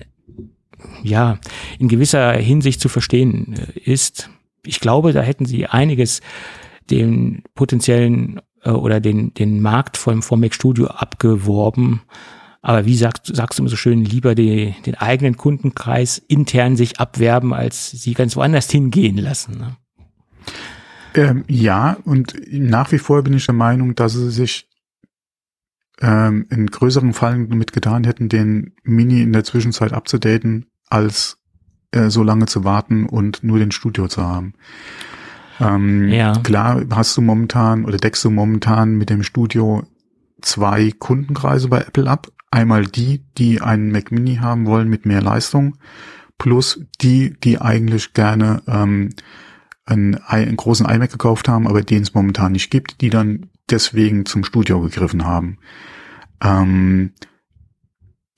ja, in gewisser Hinsicht zu verstehen äh, ist ich glaube, da hätten sie einiges den potenziellen äh, oder den, den Markt vom, vom Mac Studio abgeworben. Aber wie sagst, sagst du immer so schön, lieber die, den eigenen Kundenkreis intern sich abwerben, als sie ganz woanders hingehen lassen. Ne? Ähm, ja, und nach wie vor bin ich der Meinung, dass sie sich ähm, in größeren Fallen damit getan hätten, den Mini in der Zwischenzeit abzudaten, als äh, so lange zu warten und nur den Studio zu haben. Ähm, ja. Klar hast du momentan oder deckst du momentan mit dem Studio zwei Kundenkreise bei Apple ab. Einmal die, die einen Mac Mini haben wollen mit mehr Leistung, plus die, die eigentlich gerne ähm, einen, einen großen iMac gekauft haben, aber den es momentan nicht gibt, die dann deswegen zum Studio gegriffen haben. Ähm,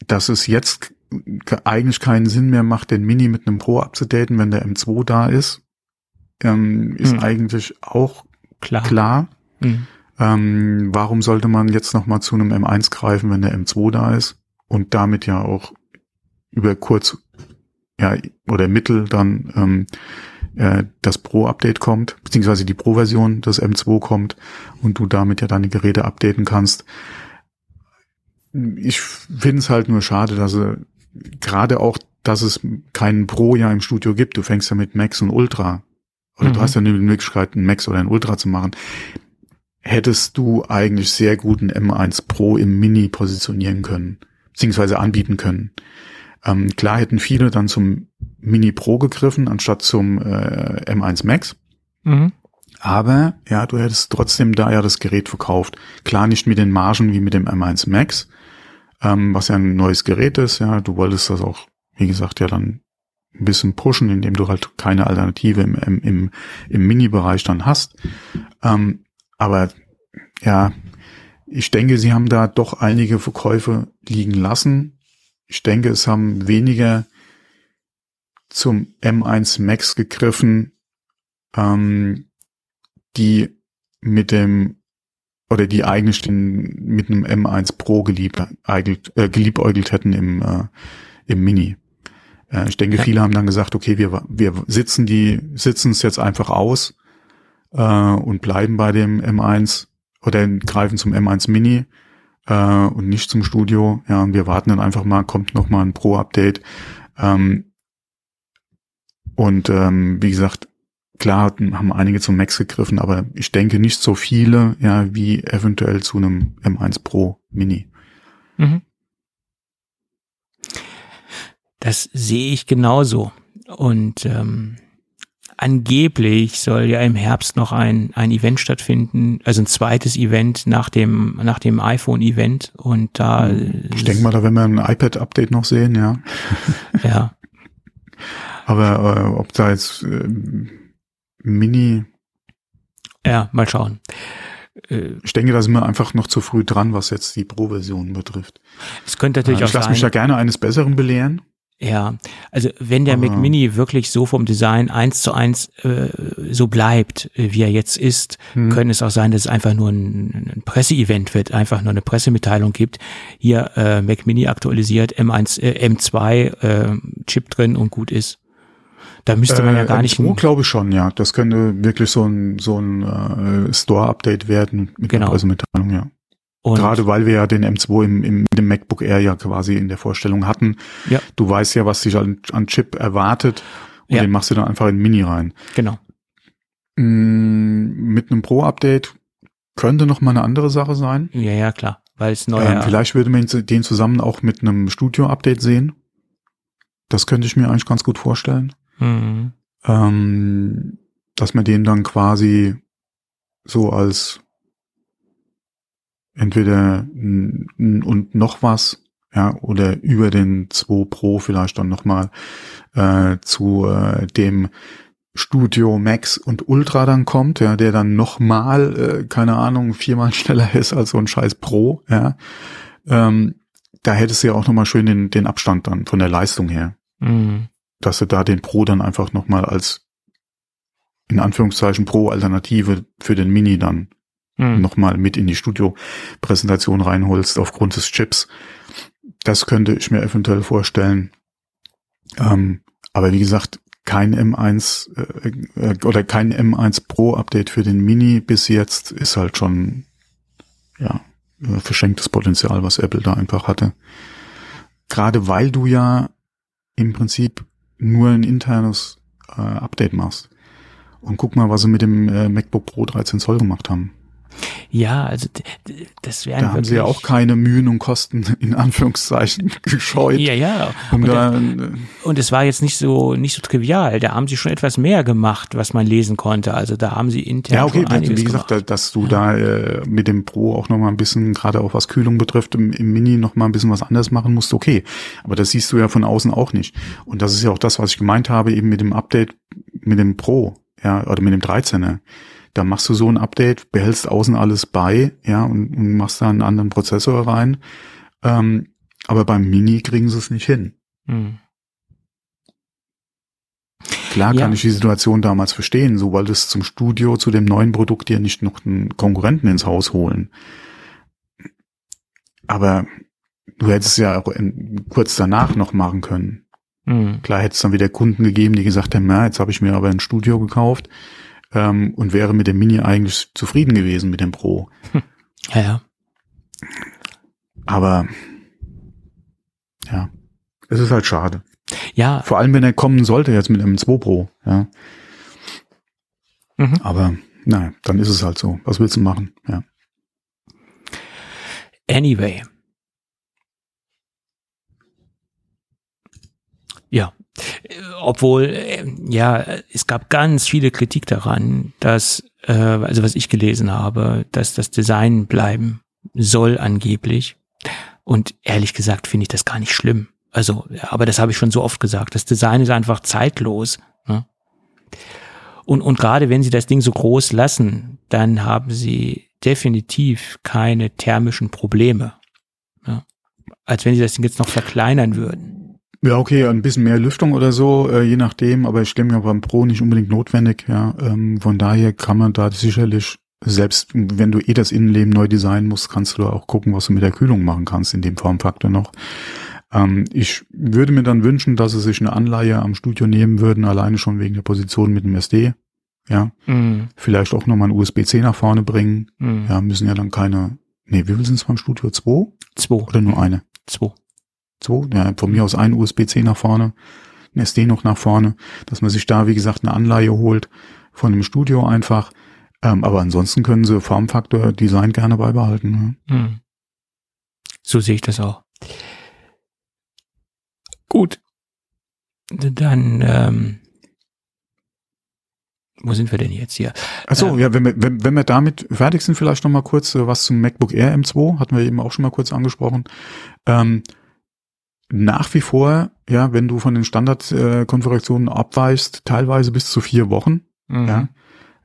dass es jetzt eigentlich keinen Sinn mehr macht, den Mini mit einem Pro abzudaten, wenn der M2 da ist, ähm, ist hm. eigentlich auch klar. klar. Hm. Ähm, warum sollte man jetzt noch mal zu einem M1 greifen, wenn der M2 da ist und damit ja auch über kurz ja oder mittel dann ähm, äh, das Pro-Update kommt, beziehungsweise die Pro-Version des M2 kommt und du damit ja deine Geräte updaten kannst. Ich finde es halt nur schade, dass er gerade auch, dass es keinen Pro ja im Studio gibt. Du fängst ja mit Max und Ultra. Oder mhm. du hast ja eine Möglichkeit, einen Max oder einen Ultra zu machen. Hättest du eigentlich sehr guten M1 Pro im Mini positionieren können, beziehungsweise anbieten können. Ähm, klar hätten viele dann zum Mini Pro gegriffen, anstatt zum äh, M1 Max. Mhm. Aber ja, du hättest trotzdem da ja das Gerät verkauft. Klar nicht mit den Margen wie mit dem M1 Max, ähm, was ja ein neues Gerät ist. Ja, du wolltest das auch, wie gesagt, ja dann ein bisschen pushen, indem du halt keine Alternative im, im, im, im Mini-Bereich dann hast. Ähm, aber ja, ich denke, sie haben da doch einige Verkäufe liegen lassen. Ich denke, es haben weniger zum M1 Max gegriffen, ähm, die mit dem oder die eigentlich den, mit einem M1 Pro geliebt, äh, geliebäugelt hätten im, äh, im Mini. Äh, ich denke, ja. viele haben dann gesagt, okay, wir, wir sitzen die, sitzen es jetzt einfach aus äh, und bleiben bei dem M1 oder greifen zum M1 Mini äh, und nicht zum Studio. Ja, und wir warten dann einfach mal, kommt noch mal ein Pro-Update. Ähm, und ähm, wie gesagt, klar haben einige zum Max gegriffen, aber ich denke nicht so viele, ja, wie eventuell zu einem M1 Pro Mini. Mhm. Das sehe ich genauso. Und ähm, angeblich soll ja im Herbst noch ein, ein Event stattfinden, also ein zweites Event nach dem, nach dem iPhone-Event. Und da. Ich denke mal, da werden wir ein iPad-Update noch sehen, ja. Ja. Aber äh, ob da jetzt äh, Mini. Ja, mal schauen. Äh, ich denke, da sind wir einfach noch zu früh dran, was jetzt die Pro-Version betrifft. Es könnte natürlich ich auch sein. Ich lasse mich ja gerne eines Besseren belehren. Ja, also wenn der Mac Mini wirklich so vom Design eins zu eins äh, so bleibt, äh, wie er jetzt ist, hm. können es auch sein, dass es einfach nur ein, ein Presseevent wird, einfach nur eine Pressemitteilung gibt. Hier äh, Mac Mini aktualisiert, M1, äh, M2 äh, Chip drin und gut ist. Da müsste man ja äh, gar nicht. M2 glaube ich schon, ja. Das könnte wirklich so ein so ein äh, Store-Update werden mit genau. einer Pressemitteilung, ja. Und Gerade weil wir ja den M2 im, im, im MacBook Air ja quasi in der Vorstellung hatten. Ja. Du weißt ja, was dich an, an Chip erwartet und ja. den machst du dann einfach in Mini rein. Genau. Mm, mit einem Pro-Update könnte noch mal eine andere Sache sein. Ja, ja, klar. Weil es neu ähm, Vielleicht würde man den zusammen auch mit einem Studio-Update sehen. Das könnte ich mir eigentlich ganz gut vorstellen. Mhm. Ähm, dass man den dann quasi so als entweder und noch was, ja, oder über den 2 Pro vielleicht dann nochmal äh, zu äh, dem Studio Max und Ultra dann kommt, ja, der dann nochmal, äh, keine Ahnung, viermal schneller ist als so ein scheiß Pro, ja. Ähm, da hättest du ja auch nochmal schön den, den Abstand dann von der Leistung her. Mhm. Dass du da den Pro dann einfach nochmal als in Anführungszeichen Pro-Alternative für den Mini dann hm. nochmal mit in die Studio-Präsentation reinholst aufgrund des Chips. Das könnte ich mir eventuell vorstellen. Ähm, aber wie gesagt, kein M1 äh, äh, oder kein M1 Pro Update für den Mini bis jetzt ist halt schon ja verschenktes Potenzial, was Apple da einfach hatte. Gerade weil du ja im Prinzip nur ein internes äh, Update machst. Und guck mal, was sie mit dem äh, MacBook Pro 13 Zoll gemacht haben. Ja, also das wären Da haben sie ja auch keine Mühen und Kosten in Anführungszeichen gescheut. Ja, ja. Um und, da, und es war jetzt nicht so nicht so trivial. Da haben sie schon etwas mehr gemacht, was man lesen konnte. Also da haben sie intern ja, okay, schon einiges wie gesagt, gemacht. dass du da äh, mit dem Pro auch noch mal ein bisschen, gerade auch was Kühlung betrifft, im, im Mini noch mal ein bisschen was anderes machen musst, okay. Aber das siehst du ja von außen auch nicht. Und das ist ja auch das, was ich gemeint habe, eben mit dem Update, mit dem Pro, ja, oder mit dem 13er da machst du so ein Update, behältst außen alles bei, ja, und, und machst da einen anderen Prozessor rein. Ähm, aber beim Mini kriegen sie es nicht hin. Hm. Klar Ja. kann ich die Situation damals verstehen, so weil das zum Studio, zu dem neuen Produkt ja nicht noch einen Konkurrenten ins Haus holen. Aber du hättest es ja auch in, kurz danach noch machen können. Hm. Klar hätte es dann wieder Kunden gegeben, die gesagt haben, na, jetzt habe ich mir aber ein Studio gekauft ähm, und wäre mit dem Mini eigentlich zufrieden gewesen mit dem Pro. Ja, ja. Aber ja, es ist halt schade. Ja, Vor allem, wenn er kommen sollte jetzt mit einem 2 Pro. Ja, mhm. aber naja, dann ist es halt so. Was willst du machen? Ja. Anyway. Ja. Äh, Obwohl, äh, ja, es gab ganz viele Kritik daran, dass, äh, also was ich gelesen habe, dass das Design bleiben soll angeblich. Und ehrlich gesagt finde ich das gar nicht schlimm. Also, aber das habe ich schon so oft gesagt. Das Design ist einfach zeitlos. Ne? Und, und gerade wenn sie das Ding so groß lassen, dann haben sie definitiv keine thermischen Probleme. Ja? Als wenn sie das Ding jetzt noch verkleinern würden. Ja, okay, ein bisschen mehr Lüftung oder so, äh, je nachdem, aber ich stelle mir beim Pro nicht unbedingt notwendig, ja. Ähm, von daher kann man da sicherlich, selbst wenn du eh das Innenleben neu designen musst, kannst du da auch gucken, was du mit der Kühlung machen kannst in dem Formfaktor noch. Ähm, ich würde mir dann wünschen, dass sie sich eine Anleihe am Studio nehmen würden, alleine schon wegen der Position mit dem SD. Ja, Mhm. vielleicht auch nochmal ein USB-C nach vorne bringen. Mhm. Ja, müssen ja dann keine, nee, wie viel sind es beim Studio? Zwei Zwei. oder nur eine? Zwei. Zwei? Ja, von mir aus ein USB-C nach vorne, ein SD noch nach vorne, dass man sich da, wie gesagt, eine Anleihe holt von dem Studio einfach. Ähm, aber ansonsten können sie Formfaktor Design gerne beibehalten. Ne? Mhm. So sehe ich das auch. Gut. Dann, ähm, wo sind wir denn jetzt hier? Achso, Ähm. ja, wenn wir, wenn, wenn wir damit fertig sind, vielleicht noch mal kurz äh, was zum MacBook Air M2, hatten wir eben auch schon mal kurz angesprochen. Ähm, nach wie vor, ja, wenn du von den Standardkonfigurationen abweichst, teilweise bis zu vier Wochen, Mhm. ja,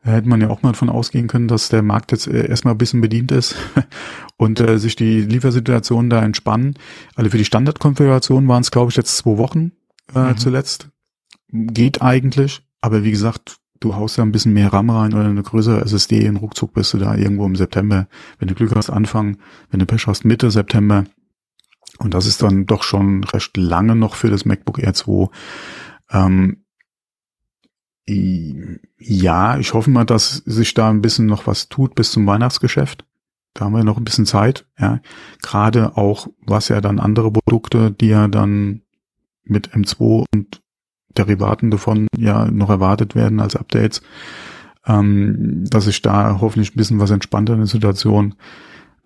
hätte man ja auch mal davon ausgehen können, dass der Markt jetzt äh, erstmal ein bisschen bedient ist und äh, sich die Liefersituationen da entspannen. Also für die Standardkonfiguration waren es, glaube ich, jetzt zwei Wochen äh, Mhm. zuletzt. Geht eigentlich, aber wie gesagt, du haust ja ein bisschen mehr RAM rein oder eine größere SSD und ruckzuck bist du da irgendwo im September. Wenn du Glück hast, Anfang, wenn du Pech hast, Mitte September. Und das ist dann doch schon recht lange noch für das MacBook Air 2. Ähm, ja, ich hoffe mal, dass sich da ein bisschen noch was tut bis zum Weihnachtsgeschäft. Da haben wir noch ein bisschen Zeit, ja. Gerade auch, was ja dann andere Produkte, die ja dann mit M2 und Derivaten davon ja noch erwartet werden als Updates, ähm, dass sich da hoffentlich ein bisschen was entspannter in der Situation.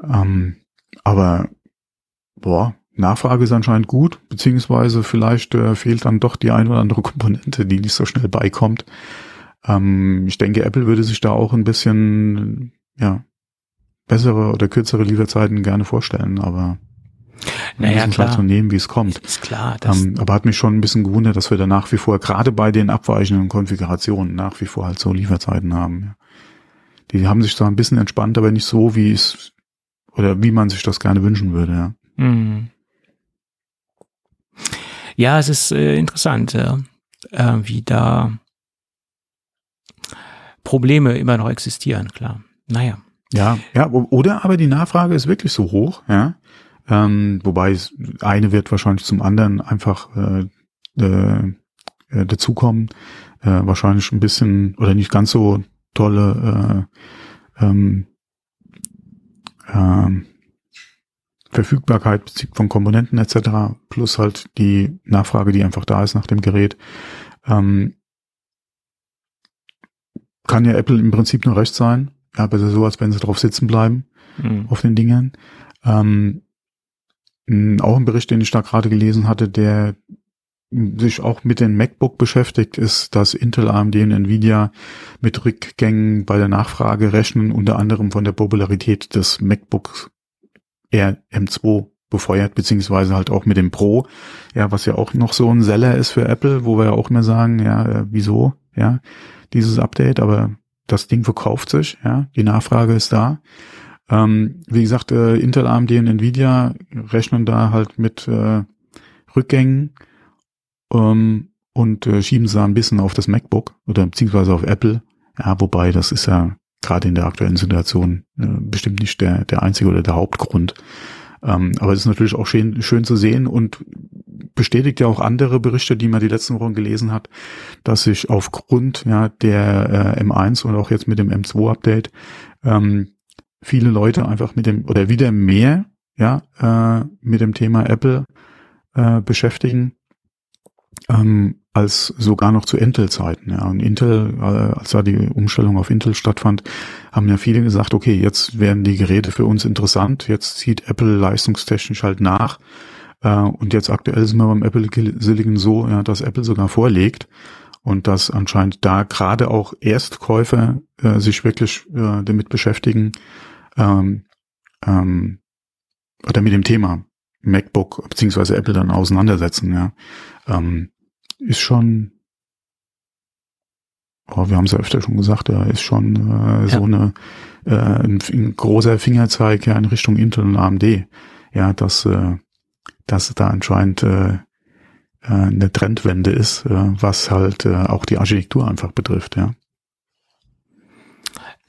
Ähm, aber boah, Nachfrage ist anscheinend gut, beziehungsweise vielleicht äh, fehlt dann doch die ein oder andere Komponente, die nicht so schnell beikommt. Ähm, ich denke, Apple würde sich da auch ein bisschen ja bessere oder kürzere Lieferzeiten gerne vorstellen, aber Naja, müssen es halt klar. so nehmen, wie es kommt. Ist klar. Das, Ähm, aber hat mich schon ein bisschen gewundert, dass wir da nach wie vor, gerade bei den abweichenden Konfigurationen, nach wie vor halt so Lieferzeiten haben. Die haben sich zwar ein bisschen entspannt, aber nicht so, wie es oder wie man sich das gerne wünschen würde. Ja. Mhm. Ja, es ist äh, interessant, äh, wie da Probleme immer noch existieren, klar. Naja. Ja, ja, oder aber die Nachfrage ist wirklich so hoch, ja. Ähm, wobei es eine wird wahrscheinlich zum anderen einfach äh, äh, äh, dazukommen. Äh, wahrscheinlich ein bisschen oder nicht ganz so tolle äh, ähm, ähm, Verfügbarkeit von Komponenten etc. plus halt die Nachfrage, die einfach da ist nach dem Gerät. Ähm, kann ja Apple im Prinzip nur recht sein. ja, besser so, als wenn sie drauf sitzen bleiben, mhm. auf den Dingern. Ähm, auch ein Bericht, den ich da gerade gelesen hatte, der sich auch mit den MacBook beschäftigt, ist, dass Intel, AMD und Nvidia mit Rückgängen bei der Nachfrage rechnen, unter anderem von der Popularität des MacBooks Air M2 befeuert, beziehungsweise halt auch mit dem Pro, ja, was ja auch noch so ein Seller ist für Apple, wo wir ja auch immer sagen, ja, äh, wieso, ja, dieses Update, aber das Ding verkauft sich, ja, die Nachfrage ist da. Ähm, wie gesagt, äh, Intel, AMD und Nvidia rechnen da halt mit äh, Rückgängen ähm, und äh, schieben sie ein bisschen auf das MacBook oder beziehungsweise auf Apple. Ja, wobei das ist ja gerade in der aktuellen Situation äh, bestimmt nicht der, der einzige oder der Hauptgrund. Ähm, aber es ist natürlich auch schön, schön zu sehen und bestätigt ja auch andere Berichte, die man die letzten Wochen gelesen hat, dass sich aufgrund ja der äh, M1 und auch jetzt mit dem M2 Update ähm, viele Leute einfach mit dem oder wieder mehr ja äh, mit dem Thema Apple äh, beschäftigen ähm, als sogar noch zu Intel-Zeiten. Ja. Und Intel, äh, als da die Umstellung auf Intel stattfand, haben ja viele gesagt, okay, jetzt werden die Geräte für uns interessant, jetzt zieht Apple leistungstechnisch halt nach. Äh, und jetzt aktuell sind wir beim Apple Silicon so, ja, dass Apple sogar vorlegt und dass anscheinend da gerade auch Erstkäufer äh, sich wirklich äh, damit beschäftigen ähm, ähm, oder mit dem Thema MacBook beziehungsweise Apple dann auseinandersetzen. Ja, ähm, ist schon, oh, wir haben es ja öfter schon gesagt, ja, ist schon äh, ja. so eine äh, ein, ein, großer Fingerzeig ja in Richtung Intel und AMD. Ja, dass äh, dass da anscheinend äh, äh, eine Trendwende ist, äh, was halt äh, auch die Architektur einfach betrifft, ja.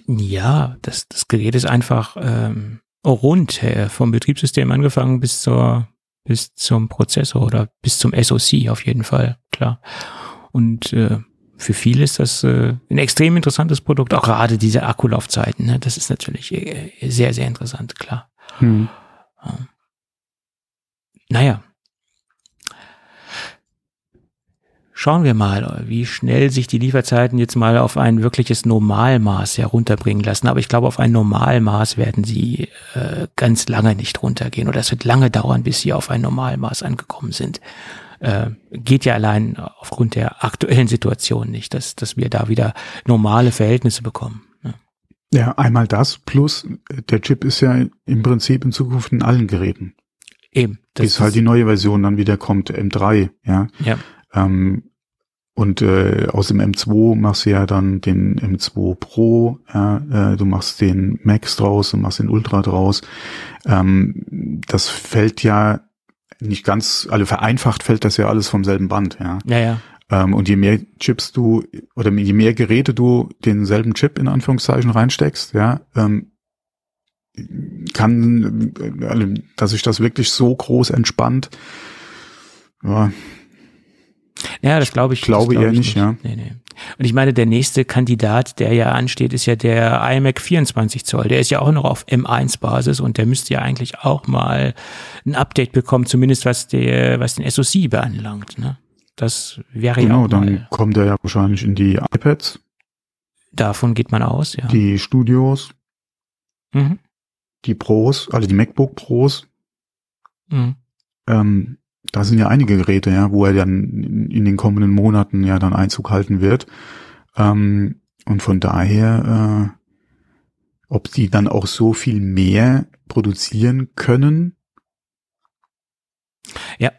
Ja, das, das Gerät ist einfach ähm, rund, äh, vom Betriebssystem angefangen bis zur bis zum Prozessor oder bis zum SoC auf jeden Fall, klar. Und äh, für viele ist das äh, ein extrem interessantes Produkt, auch gerade diese Akkulaufzeiten. Ne? Das ist natürlich äh, sehr, sehr interessant, klar. Hm. Ähm, naja, Schauen wir mal, wie schnell sich die Lieferzeiten jetzt mal auf ein wirkliches Normalmaß herunterbringen lassen. Aber ich glaube, auf ein Normalmaß werden sie äh, ganz lange nicht runtergehen oder es wird lange dauern, bis sie auf ein Normalmaß angekommen sind. Äh, geht ja allein aufgrund der aktuellen Situation nicht, dass, dass wir da wieder normale Verhältnisse bekommen. Ja. einmal das, plus der Chip ist ja im Prinzip in Zukunft in allen Geräten. Eben. Das bis halt die neue Version dann wieder kommt, M3, ja. Ja. Ähm, und äh, aus dem M2 machst du ja dann den M2 Pro, ja, äh, du machst den Max draus, du machst den Ultra draus. Ähm, das fällt ja nicht ganz, also vereinfacht fällt das ja alles vom selben Band, ja. Ja, ja. Ähm, und je mehr Chips du oder je mehr Geräte du denselben Chip in Anführungszeichen reinsteckst, ja, ähm, kann, also, dass sich das wirklich so groß entspannt, ja, ja, das glaube ich. Glaube glaub eher nicht, nicht, ja. Nee, nee. Und ich meine, der nächste Kandidat, der ja ansteht, ist ja der iMac 24 Zoll. Der ist ja auch noch auf M1-Basis und der müsste ja eigentlich auch mal ein Update bekommen, zumindest was der, was den SoC beanlangt. Ne? Das wäre genau, ja auch dann kommt er ja wahrscheinlich in die iPads. Davon geht man aus, ja. Die Studios. Mhm. Die Pros, also die MacBook Pros. Mhm. Ähm, da sind ja einige Geräte, ja, wo er dann in, den kommenden Monaten ja dann Einzug halten wird. Ähm, und von daher, äh, ob die dann auch so viel mehr produzieren können. Ja,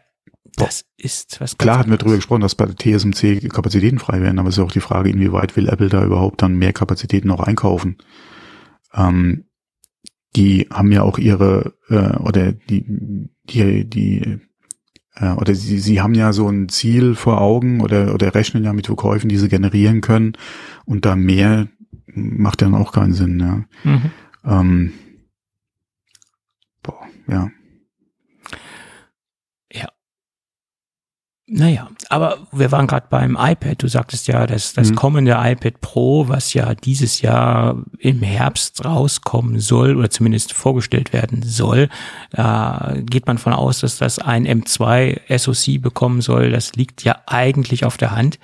das ist was Klar hatten wir darüber gesprochen, dass bei der TSMC Kapazitäten frei werden, aber es ist auch die Frage, inwieweit will Apple da überhaupt dann mehr Kapazitäten noch einkaufen. Ähm, die haben ja auch ihre, äh, oder die, die, die äh, oder sie, sie haben ja so ein Ziel vor Augen oder, oder rechnen ja mit Verkäufen, die sie generieren können und da mehr macht dann auch keinen Sinn. Ja. Mhm. Ähm, boah, ja. Ja. Naja, aber wir waren gerade beim iPad. Du sagtest ja, dass das mhm. kommende iPad Pro, was ja dieses Jahr im Herbst rauskommen soll oder zumindest vorgestellt werden soll, da geht man von aus, dass das ein M2 SoC bekommen soll. Das liegt ja eigentlich auf der Hand.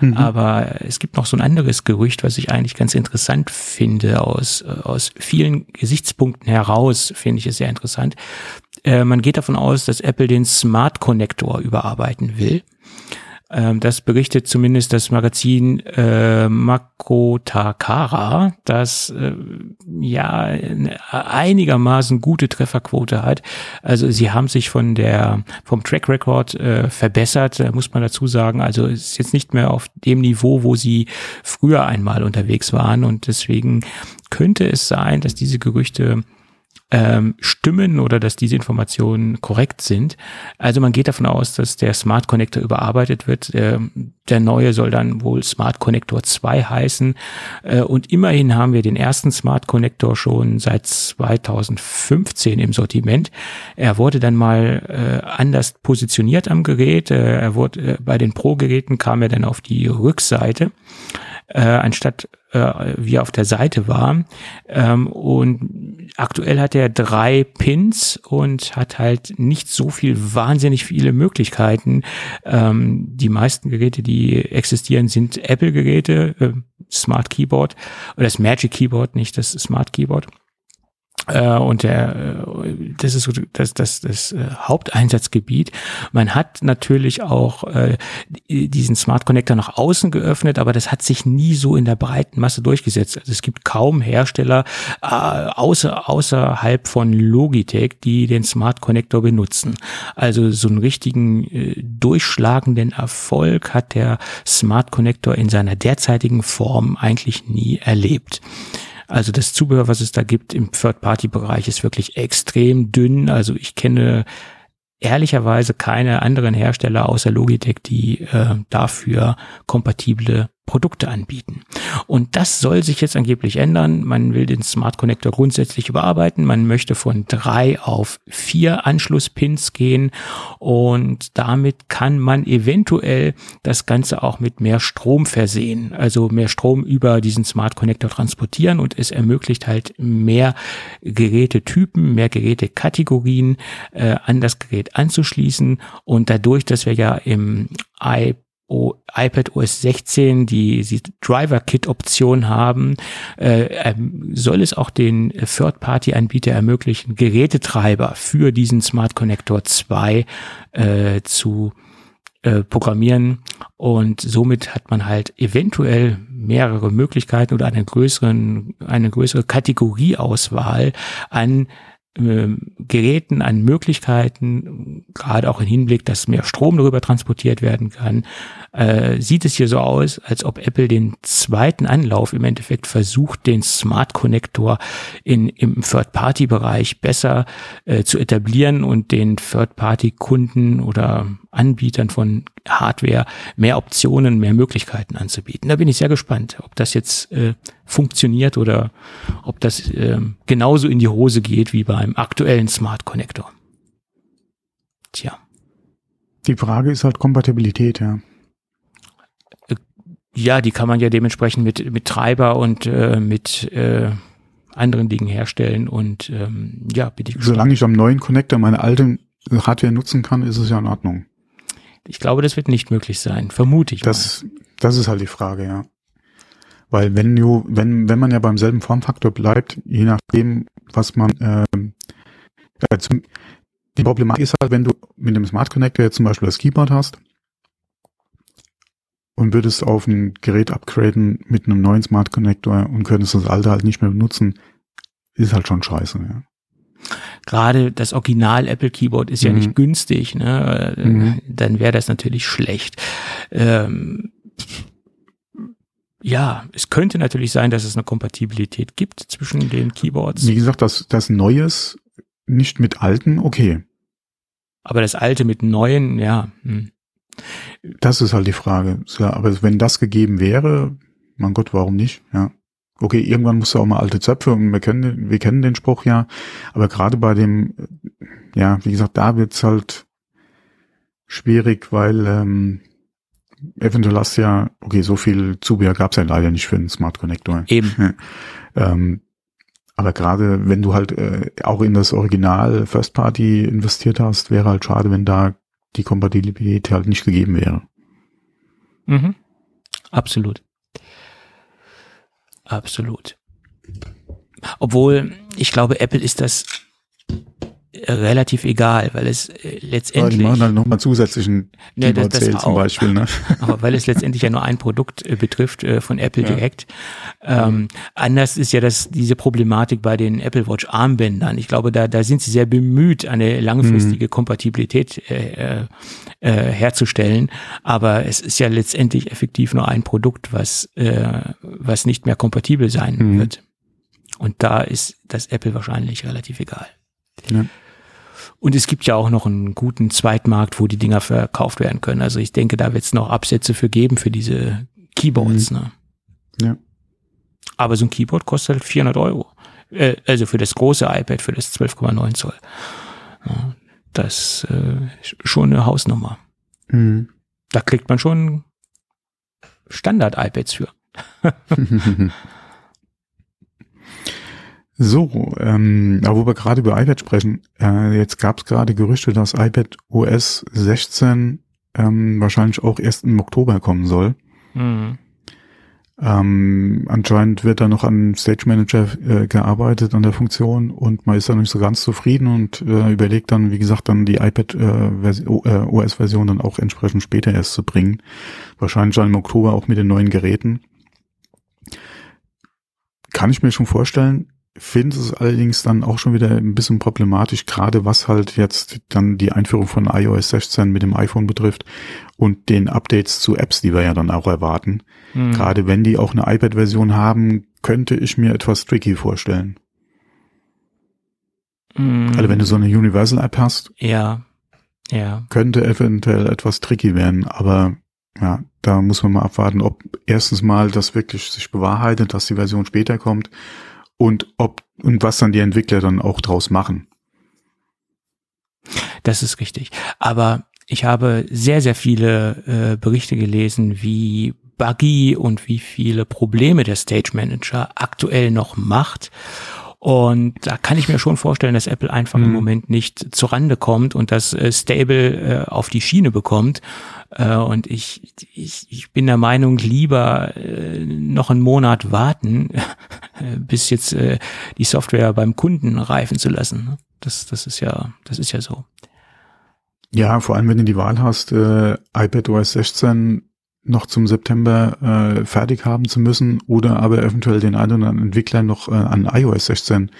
Mhm. Aber es gibt noch so ein anderes Gerücht, was ich eigentlich ganz interessant finde, aus, aus vielen Gesichtspunkten heraus finde ich es sehr interessant. Äh, man geht davon aus, dass Apple den Smart Connector überarbeiten will. Ähm, das berichtet zumindest das Magazin äh, Makotakara, das äh, ja einigermaßen gute Trefferquote hat. Also sie haben sich von der vom Track Record äh, verbessert, muss man dazu sagen. Also es ist jetzt nicht mehr auf dem Niveau, wo sie früher einmal unterwegs waren und deswegen könnte es sein, dass diese Gerüchte ähm, stimmen oder dass diese Informationen korrekt sind. Also man geht davon aus, dass der Smart Connector überarbeitet wird. Der, der neue soll dann wohl Smart Connector 2 heißen. Äh, und immerhin haben wir den ersten Smart Connector schon seit 2015 im Sortiment. Er wurde dann mal äh, anders positioniert am Gerät. Äh, er wurde äh, bei den Pro-Geräten kam er dann auf die Rückseite äh, anstatt äh, wie auf der Seite war. Ähm, und aktuell hat er drei Pins und hat halt nicht so viel wahnsinnig viele Möglichkeiten. Ähm, die meisten Geräte, die existieren, sind Apple-Geräte, äh, Smart Keyboard oder das Magic Keyboard, nicht das Smart Keyboard. Äh, und der, äh, das ist so das, das, das äh, Haupteinsatzgebiet. Man hat natürlich auch äh, diesen Smart Connector nach außen geöffnet, aber das hat sich nie so in der breiten Masse durchgesetzt. Also es gibt kaum Hersteller äh, außer, außerhalb von Logitech, die den Smart Connector benutzen. Also so einen richtigen äh, durchschlagenden Erfolg hat der Smart Connector in seiner derzeitigen Form eigentlich nie erlebt. Also das Zubehör, was es da gibt im Third-Party-Bereich, ist wirklich extrem dünn. Also ich kenne ehrlicherweise keine anderen Hersteller außer Logitech, die äh, dafür kompatible Produkte anbieten. Und das soll sich jetzt angeblich ändern. Man will den Smart Connector grundsätzlich überarbeiten. Man möchte von drei auf vier Anschlusspins gehen und damit kann man eventuell das Ganze auch mit mehr Strom versehen, also mehr Strom über diesen Smart Connector transportieren und es ermöglicht halt mehr Gerätetypen, mehr Gerätekategorien äh, an das Gerät anzuschließen und dadurch, dass wir ja im iPad o iPad OS 16 die, die Driver-Kit-Option haben, äh, ähm, soll es auch den Third-Party-Anbieter ermöglichen, Gerätetreiber für diesen Smart Connector 2 äh, zu äh, programmieren. Und somit hat man halt eventuell mehrere Möglichkeiten oder einen größeren, eine größere Kategorieauswahl an äh, Geräten, an Möglichkeiten, gerade auch im Hinblick, dass mehr Strom darüber transportiert werden kann, äh, sieht es hier so aus, als ob Apple den zweiten Anlauf im Endeffekt versucht, den Smart Connector in, im Third-Party-Bereich besser äh, zu etablieren und den Third-Party-Kunden oder Anbietern von Hardware mehr Optionen, mehr Möglichkeiten anzubieten. Da bin ich sehr gespannt, ob das jetzt äh, funktioniert oder ob das äh, genauso in die Hose geht wie beim aktuellen Smart Connector. Tja. Die Frage ist halt Kompatibilität, ja. Äh, ja, die kann man ja dementsprechend mit, mit Treiber und äh, mit äh, anderen Dingen herstellen und ähm, ja, bitte. Solange ich am neuen Connector meine alte Hardware nutzen kann, ist es ja in Ordnung. Ich glaube, das wird nicht möglich sein, vermute ich. Das, mal. das ist halt die Frage, ja. Weil wenn du, wenn, wenn man ja beim selben Formfaktor bleibt, je nachdem, was man, ähm, äh, zum, die Problematik ist halt, wenn du mit dem Smart Connector jetzt zum Beispiel das Keyboard hast und würdest auf ein Gerät upgraden mit einem neuen Smart Connector und könntest das alte halt nicht mehr benutzen, ist halt schon scheiße, ja. Gerade das Original Apple Keyboard ist mhm. ja nicht günstig, ne? Mhm. Dann wäre das natürlich schlecht. Ähm, ja, es könnte natürlich sein, dass es eine Kompatibilität gibt zwischen den Keyboards. Wie gesagt, das, das Neues nicht mit alten, okay. Aber das alte mit neuen, ja. Hm. Das ist halt die Frage. Ja, aber wenn das gegeben wäre, mein Gott, warum nicht? Ja. Okay, irgendwann musst du auch mal alte Zöpfe und wir kennen, wir kennen den Spruch ja. Aber gerade bei dem, ja, wie gesagt, da wird's halt, schwierig, weil ähm, eventuell hast du ja, okay, so viel Zubehör gab es ja leider nicht für den Smart Connector. Eben. ähm, aber gerade wenn du halt äh, auch in das Original First Party investiert hast, wäre halt schade, wenn da die Kompatibilität halt nicht gegeben wäre. Mhm. Absolut. Absolut. Obwohl, ich glaube, Apple ist das relativ egal, weil es äh, letztendlich. Ja, die machen dann nochmal zusätzlichen Ne, das- das zum. Beispiel, ne? aber weil es letztendlich ja nur ein Produkt äh, betrifft äh, von Apple Ja. direkt. Ähm, anders ist ja das diese Problematik bei den Apple Watch Armbändern. Ich glaube, da da sind sie sehr bemüht, eine langfristige Mhm. Kompatibilität äh, äh, herzustellen. Aber es ist ja letztendlich effektiv nur ein Produkt, was äh, was nicht mehr kompatibel sein Mhm. wird. Und da ist das Apple wahrscheinlich relativ egal. Ja. Und es gibt ja auch noch einen guten Zweitmarkt, wo die Dinger verkauft werden können. Also ich denke, da wird es noch Absätze für geben für diese Keyboards. Ne? Ja. Aber so ein Keyboard kostet halt 400 Euro. Äh, also für das große iPad, für das 12,9 Zoll. Ja, das äh, ist schon eine Hausnummer. Mhm. Da kriegt man schon Standard-iPads für. So, ähm, aber wo wir gerade über iPad sprechen, äh, jetzt gab es gerade Gerüchte, dass iPad OS 16 ähm, wahrscheinlich auch erst im Oktober kommen soll. Mhm. Ähm, anscheinend wird da noch an Stage Manager äh, gearbeitet an der Funktion und man ist da nicht so ganz zufrieden und äh, überlegt dann, wie gesagt, dann die iPad äh, Versi- O- äh, OS-Version dann auch entsprechend später erst zu bringen. Wahrscheinlich dann im Oktober auch mit den neuen Geräten. Kann ich mir schon vorstellen. Finde es allerdings dann auch schon wieder ein bisschen problematisch, gerade was halt jetzt dann die Einführung von iOS 16 mit dem iPhone betrifft und den Updates zu Apps, die wir ja dann auch erwarten. Mhm. Gerade wenn die auch eine iPad-Version haben, könnte ich mir etwas tricky vorstellen. Mhm. Also wenn du so eine Universal-App hast, ja, ja. könnte eventuell etwas tricky werden, aber ja, da muss man mal abwarten, ob erstens mal das wirklich sich bewahrheitet, dass die Version später kommt und ob und was dann die Entwickler dann auch draus machen. Das ist richtig. Aber ich habe sehr, sehr viele äh, Berichte gelesen, wie buggy und wie viele Probleme der Stage Manager aktuell noch macht. Und da kann ich mir schon vorstellen, dass Apple einfach im Mhm. Moment nicht zurande kommt und das äh, Stable äh, auf die Schiene bekommt. Äh, und ich, ich, ich bin der Meinung, lieber äh, noch einen Monat warten, bis jetzt äh, die Software beim Kunden reifen zu lassen. Das, das ist ja, das ist ja so. Ja, vor allem wenn du die Wahl hast, äh, iPad OS 16 noch zum September äh, fertig haben zu müssen oder aber eventuell den einen oder anderen Entwickler noch äh, an iOS 16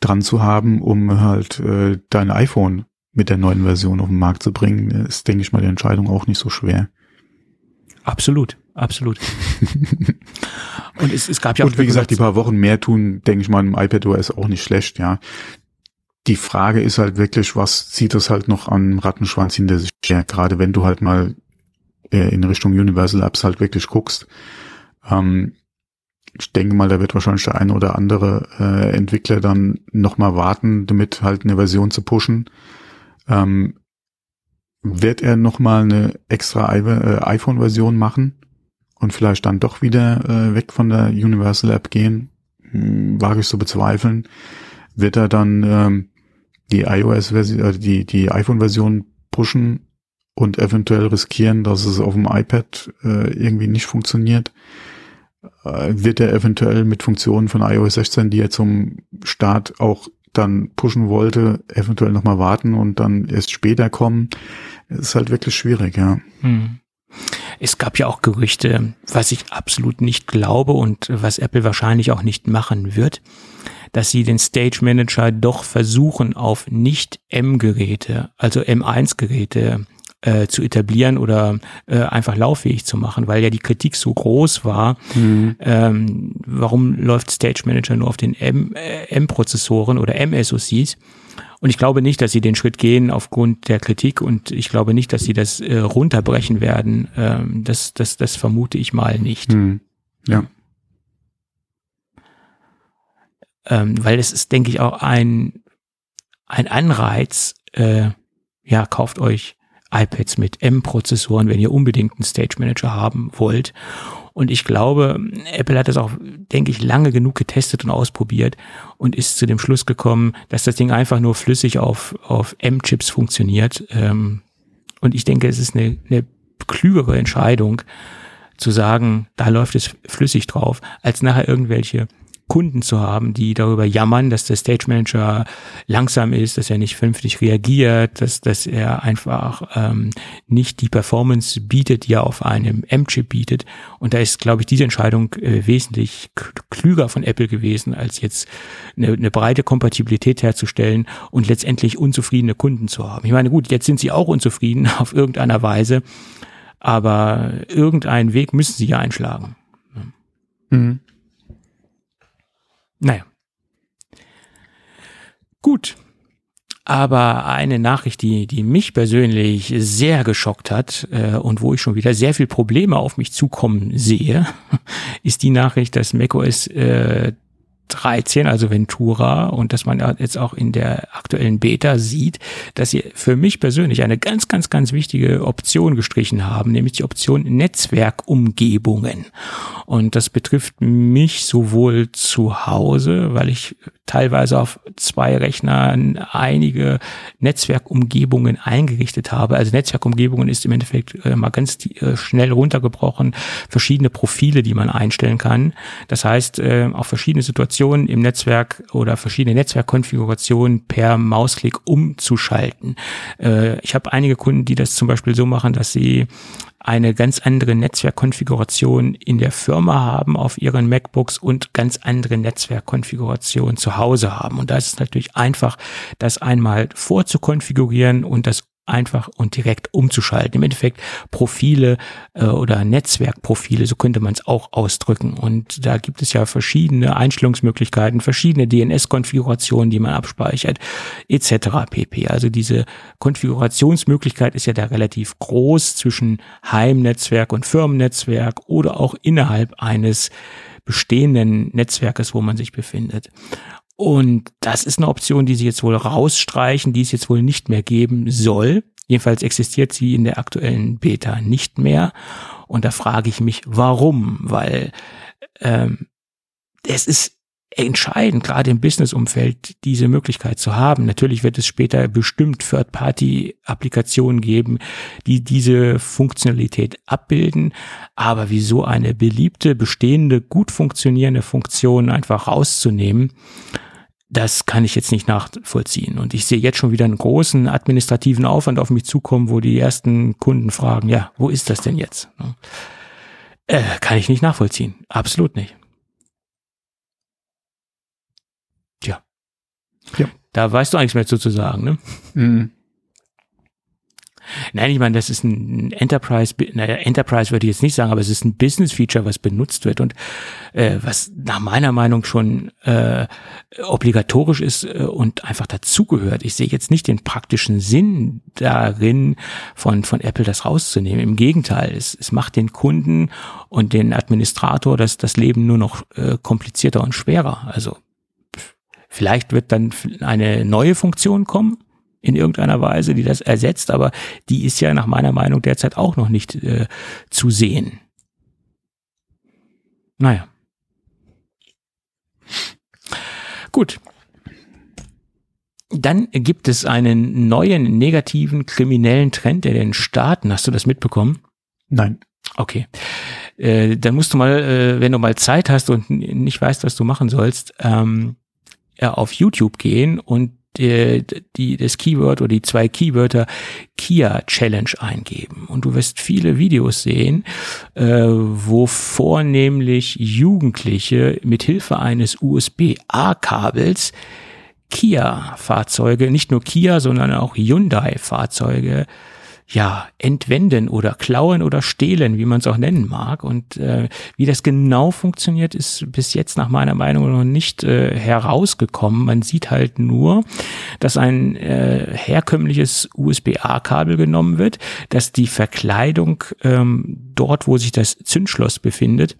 dran zu haben, um halt äh, dein iPhone mit der neuen Version auf den Markt zu bringen, ist, denke ich mal, die Entscheidung auch nicht so schwer. Absolut, absolut. Und es, es gab ja auch Und wie gesagt, die paar Wochen mehr tun, denke ich mal, im iPad OS auch nicht schlecht, ja. Die Frage ist halt wirklich, was zieht das halt noch an Rattenschwanz hinter sich her, gerade wenn du halt mal äh, in Richtung Universal Apps halt wirklich guckst. Ähm, ich denke mal, da wird wahrscheinlich der eine oder andere äh, Entwickler dann nochmal warten, damit halt eine Version zu pushen. Ähm, wird er nochmal eine extra äh, iPhone-Version machen und vielleicht dann doch wieder äh, weg von der Universal App gehen? Hm, wage ich zu bezweifeln. Wird er dann ähm, die iOS-Version, äh, die, die iPhone-Version pushen und eventuell riskieren, dass es auf dem iPad äh, irgendwie nicht funktioniert? Äh, wird er eventuell mit Funktionen von iOS 16, die er zum Start auch dann pushen wollte, eventuell nochmal warten und dann erst später kommen? Ist halt wirklich schwierig, ja. Hm. Es gab ja auch Gerüchte, was ich absolut nicht glaube und was Apple wahrscheinlich auch nicht machen wird, dass sie den Stage Manager doch versuchen, auf Nicht-M-Geräte, also M1-Geräte äh, zu etablieren oder äh, einfach lauffähig zu machen, weil ja die Kritik so groß war, ähm, warum läuft Stage Manager nur auf den M- äh, M-Prozessoren oder M-SoCs? Und ich glaube nicht, dass sie den Schritt gehen aufgrund der Kritik und ich glaube nicht, dass sie das äh, runterbrechen werden. Ähm, das, das, das vermute ich mal nicht. Hm. Ja. Ähm, weil es ist, denke ich, auch ein, ein Anreiz, äh, ja, kauft euch iPads mit M-Prozessoren, wenn ihr unbedingt einen Stage Manager haben wollt. Und ich glaube, Apple hat das auch, denke ich, lange genug getestet und ausprobiert und ist zu dem Schluss gekommen, dass das Ding einfach nur flüssig auf, auf M-Chips funktioniert. Ähm, und ich denke, es ist eine, eine klügere Entscheidung, zu sagen, da läuft es flüssig drauf, als nachher irgendwelche Kunden zu haben, die darüber jammern, dass der Stage Manager langsam ist, dass er nicht vernünftig reagiert, dass, dass er einfach ähm, nicht die Performance bietet, die er auf einem M-Chip bietet. Und da ist, glaube ich, diese Entscheidung äh, wesentlich klüger von Apple gewesen, als jetzt eine, eine breite Kompatibilität herzustellen und letztendlich unzufriedene Kunden zu haben. Ich meine, gut, jetzt sind sie auch unzufrieden auf irgendeiner Weise, aber irgendeinen Weg müssen sie ja einschlagen. Mhm. Naja. Gut. Aber eine Nachricht, die, die mich persönlich sehr geschockt hat äh, und wo ich schon wieder sehr viel Probleme auf mich zukommen sehe, ist die Nachricht, dass macOS äh, 13, also Ventura, und dass man jetzt auch in der aktuellen Beta sieht, dass sie für mich persönlich eine ganz, ganz, ganz wichtige Option gestrichen haben, nämlich die Option Netzwerkumgebungen. Und das betrifft mich sowohl zu Hause, weil ich teilweise auf zwei Rechnern einige Netzwerkumgebungen eingerichtet habe. Also Netzwerkumgebungen ist im Endeffekt äh, mal ganz äh, schnell runtergebrochen, verschiedene Profile, die man einstellen kann. Das heißt, äh, auf verschiedene Situationen im Netzwerk oder verschiedene Netzwerkkonfigurationen per Mausklick umzuschalten. Äh, ich habe einige Kunden, die das zum Beispiel so machen, dass sie eine ganz andere Netzwerkkonfiguration in der Firma haben auf ihren MacBooks und ganz andere Netzwerkkonfiguration zu Hause haben. Und da ist es natürlich einfach, das einmal vorzukonfigurieren und das einfach und direkt umzuschalten. Im Endeffekt Profile äh, oder Netzwerkprofile, so könnte man es auch ausdrücken. Und da gibt es ja verschiedene Einstellungsmöglichkeiten, verschiedene DNS-Konfigurationen, die man abspeichert, etc. pp. Also diese Konfigurationsmöglichkeit ist ja da relativ groß zwischen Heimnetzwerk und Firmennetzwerk oder auch innerhalb eines bestehenden Netzwerkes, wo man sich befindet. Und das ist eine Option, die sie jetzt wohl rausstreichen, die es jetzt wohl nicht mehr geben soll. Jedenfalls existiert sie in der aktuellen Beta nicht mehr. Und da frage ich mich, warum? Weil ähm, es ist entscheidend, gerade im Business-Umfeld, diese Möglichkeit zu haben. Natürlich wird es später bestimmt Third-Party-Applikationen geben, die diese Funktionalität abbilden. Aber wieso eine beliebte, bestehende, gut funktionierende Funktion einfach rauszunehmen, das kann ich jetzt nicht nachvollziehen. Und ich sehe jetzt schon wieder einen großen administrativen Aufwand auf mich zukommen, wo die ersten Kunden fragen, ja, wo ist das denn jetzt? Äh, kann ich nicht nachvollziehen. Absolut nicht. Tja. Ja. Da weißt du eigentlich mehr zu, zu sagen, ne? Mhm. Nein, ich meine, das ist ein Enterprise, naja, Enterprise würde ich jetzt nicht sagen, aber es ist ein Business-Feature, was benutzt wird und äh, was nach meiner Meinung schon äh, obligatorisch ist äh, und einfach dazugehört. Ich sehe jetzt nicht den praktischen Sinn darin, von, von Apple das rauszunehmen. Im Gegenteil, es, es macht den Kunden und den Administrator das, das Leben nur noch äh, komplizierter und schwerer. Also vielleicht wird dann eine neue Funktion kommen, in irgendeiner Weise, die das ersetzt, aber die ist ja nach meiner Meinung derzeit auch noch nicht äh, zu sehen. Naja. Gut. Dann gibt es einen neuen negativen kriminellen Trend in den Staaten. Hast du das mitbekommen? Nein. Okay. Äh, dann musst du mal, äh, wenn du mal Zeit hast und nicht weißt, was du machen sollst, ähm, ja, auf YouTube gehen und die, die, das Keyword oder die zwei Keywörter Kia Challenge eingeben. Und du wirst viele Videos sehen, äh, wo vornehmlich Jugendliche mit Hilfe eines USB-A-Kabels Kia-Fahrzeuge, nicht nur Kia, sondern auch Hyundai-Fahrzeuge ja, entwenden oder klauen oder stehlen, wie man es auch nennen mag. Und äh, wie das genau funktioniert, ist bis jetzt nach meiner Meinung noch nicht äh, herausgekommen. Man sieht halt nur, dass ein äh, herkömmliches USB-A-Kabel genommen wird, dass die Verkleidung ähm, dort, wo sich das Zündschloss befindet,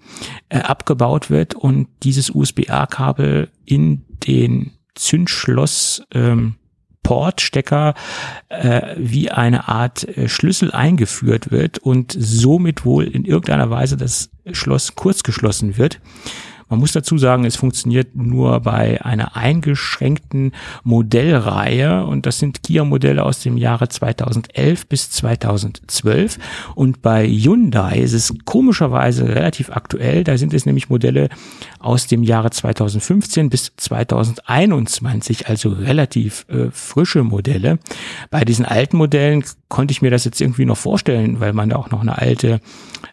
äh, abgebaut wird und dieses USB-A-Kabel in den Zündschloss ähm, Portstecker äh, wie eine Art äh, Schlüssel eingeführt wird und somit wohl in irgendeiner Weise das Schloss kurz geschlossen wird. Man muss dazu sagen, es funktioniert nur bei einer eingeschränkten Modellreihe. Und das sind Kia-Modelle aus dem Jahre 2011 bis 2012 und bei Hyundai ist es komischerweise relativ aktuell, da sind es nämlich Modelle aus dem Jahre 2015 bis 2021, also relativ äh, frische Modelle. Bei diesen alten Modellen konnte ich mir das jetzt irgendwie noch vorstellen, weil man da auch noch eine alte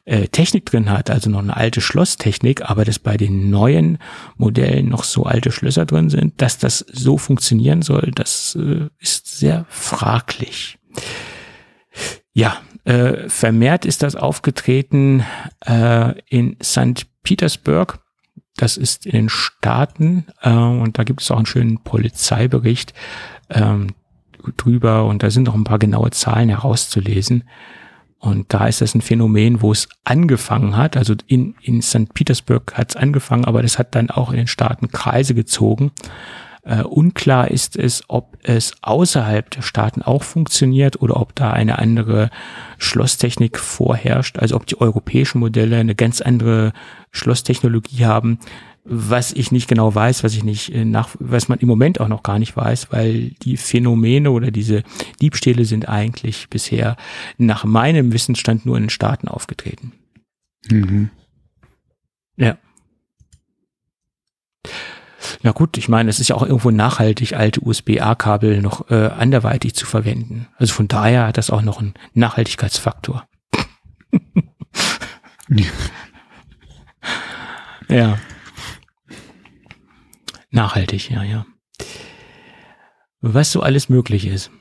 äh, Technik drin hat, also noch eine alte Schlosstechnik, aber dass bei den neuen Modellen noch so alte Schlösser drin sind, dass das so funktionieren soll, das äh, ist sehr fraglich. Ja, äh, vermehrt ist das aufgetreten äh, in St. Petersburg. Das ist in den Staaten äh, und da gibt es auch einen schönen Polizeibericht ähm, drüber und da sind noch ein paar genaue Zahlen herauszulesen. Und da ist das ein Phänomen, wo es angefangen hat. Also in, in St. Petersburg hat es angefangen, aber das hat dann auch in den Staaten Kreise gezogen. Äh, unklar ist es, ob es außerhalb der Staaten auch funktioniert oder ob da eine andere Schlosstechnik vorherrscht. Also ob die europäischen Modelle eine ganz andere Schlosstechnologie haben was ich nicht genau weiß, was ich nicht äh, nach, was man im Moment auch noch gar nicht weiß, weil die Phänomene oder diese Diebstähle sind eigentlich bisher nach meinem Wissensstand nur in den Staaten aufgetreten. Mhm. Ja. Na gut, ich meine, es ist ja auch irgendwo nachhaltig, alte USB-A-Kabel noch äh, anderweitig zu verwenden. Also von daher hat das auch noch einen Nachhaltigkeitsfaktor. ja. Nachhaltig, ja, ja. Was so alles möglich ist.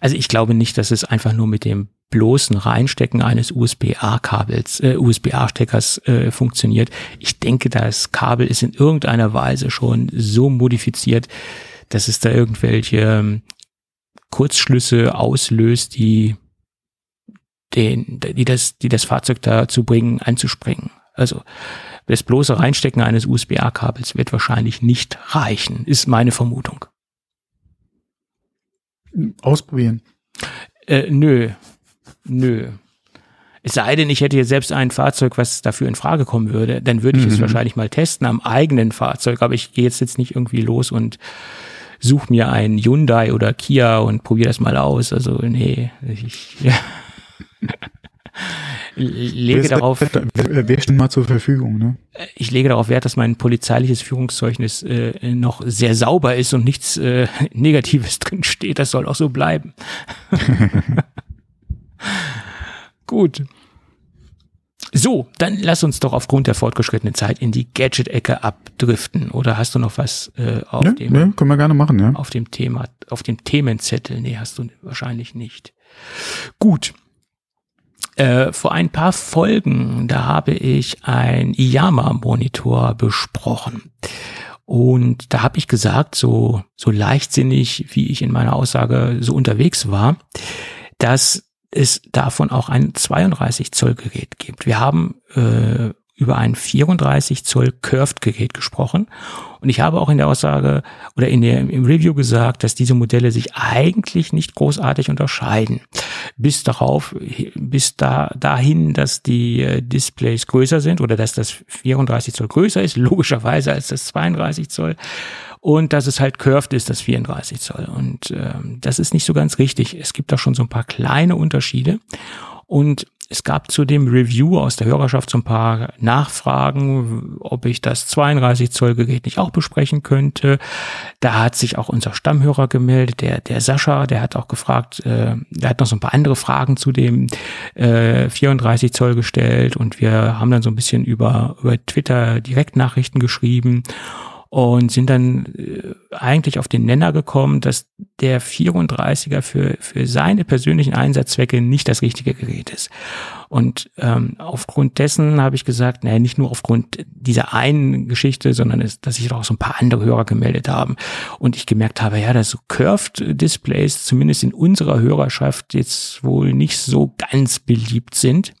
Also ich glaube nicht, dass es einfach nur mit dem bloßen Reinstecken eines USB-A-Kabels, äh, USB-A-Steckers äh, funktioniert. Ich denke, das Kabel ist in irgendeiner Weise schon so modifiziert, dass es da irgendwelche ähm, Kurzschlüsse auslöst, die den, die das, die das Fahrzeug dazu bringen, anzuspringen. Also das bloße Reinstecken eines USB-A-Kabels wird wahrscheinlich nicht reichen, ist meine Vermutung. Ausprobieren. Äh, nö, nö. Es sei denn, ich hätte jetzt selbst ein Fahrzeug, was dafür in Frage kommen würde, dann würde ich mhm. es wahrscheinlich mal testen am eigenen Fahrzeug, aber ich gehe jetzt, jetzt nicht irgendwie los und suche mir ein Hyundai oder Kia und probiere das mal aus. Also nee, ich, ja. lege darauf. Wer, wer steht mal zur Verfügung, ne? Ich lege darauf Wert, dass mein polizeiliches Führungszeugnis äh, noch sehr sauber ist und nichts äh, Negatives drin steht. Das soll auch so bleiben. Gut. So, dann lass uns doch aufgrund der fortgeschrittenen Zeit in die Gadget-Ecke abdriften. Oder hast du noch was äh, auf ja, dem? Ja, können wir gerne machen, ja. Auf dem Thema, auf dem Themenzettel? Nee, hast du wahrscheinlich nicht. Gut. Äh, vor ein paar Folgen, da habe ich ein IYAMA-Monitor besprochen. Und da habe ich gesagt, so, so leichtsinnig, wie ich in meiner Aussage so unterwegs war, dass es davon auch ein 32 Zoll Gerät gibt. Wir haben äh, über ein 34 Zoll Curved Gerät gesprochen. Und ich habe auch in der Aussage oder in der, im Review gesagt, dass diese Modelle sich eigentlich nicht großartig unterscheiden. Bis darauf, bis da, dahin, dass die äh, Displays größer sind oder dass das 34 Zoll größer ist, logischerweise als das 32 Zoll. Und dass es halt curved ist, das 34 Zoll. Und ähm, das ist nicht so ganz richtig. Es gibt da schon so ein paar kleine Unterschiede. Und es gab zu dem Review aus der Hörerschaft so ein paar Nachfragen, ob ich das 32 Zoll Gerät nicht auch besprechen könnte. Da hat sich auch unser Stammhörer gemeldet, der, der Sascha, der hat auch gefragt, äh, der hat noch so ein paar andere Fragen zu dem äh, 34 Zoll gestellt und wir haben dann so ein bisschen über, über Twitter Direktnachrichten geschrieben und sind dann äh, eigentlich auf den Nenner gekommen, dass der 34er für, für seine persönlichen Einsatzzwecke nicht das richtige Gerät ist. Und ähm, aufgrund dessen habe ich gesagt, naja, nicht nur aufgrund dieser einen Geschichte, sondern es, dass sich auch so ein paar andere Hörer gemeldet haben. Und ich gemerkt habe, ja, dass so Curved Displays zumindest in unserer Hörerschaft jetzt wohl nicht so ganz beliebt sind.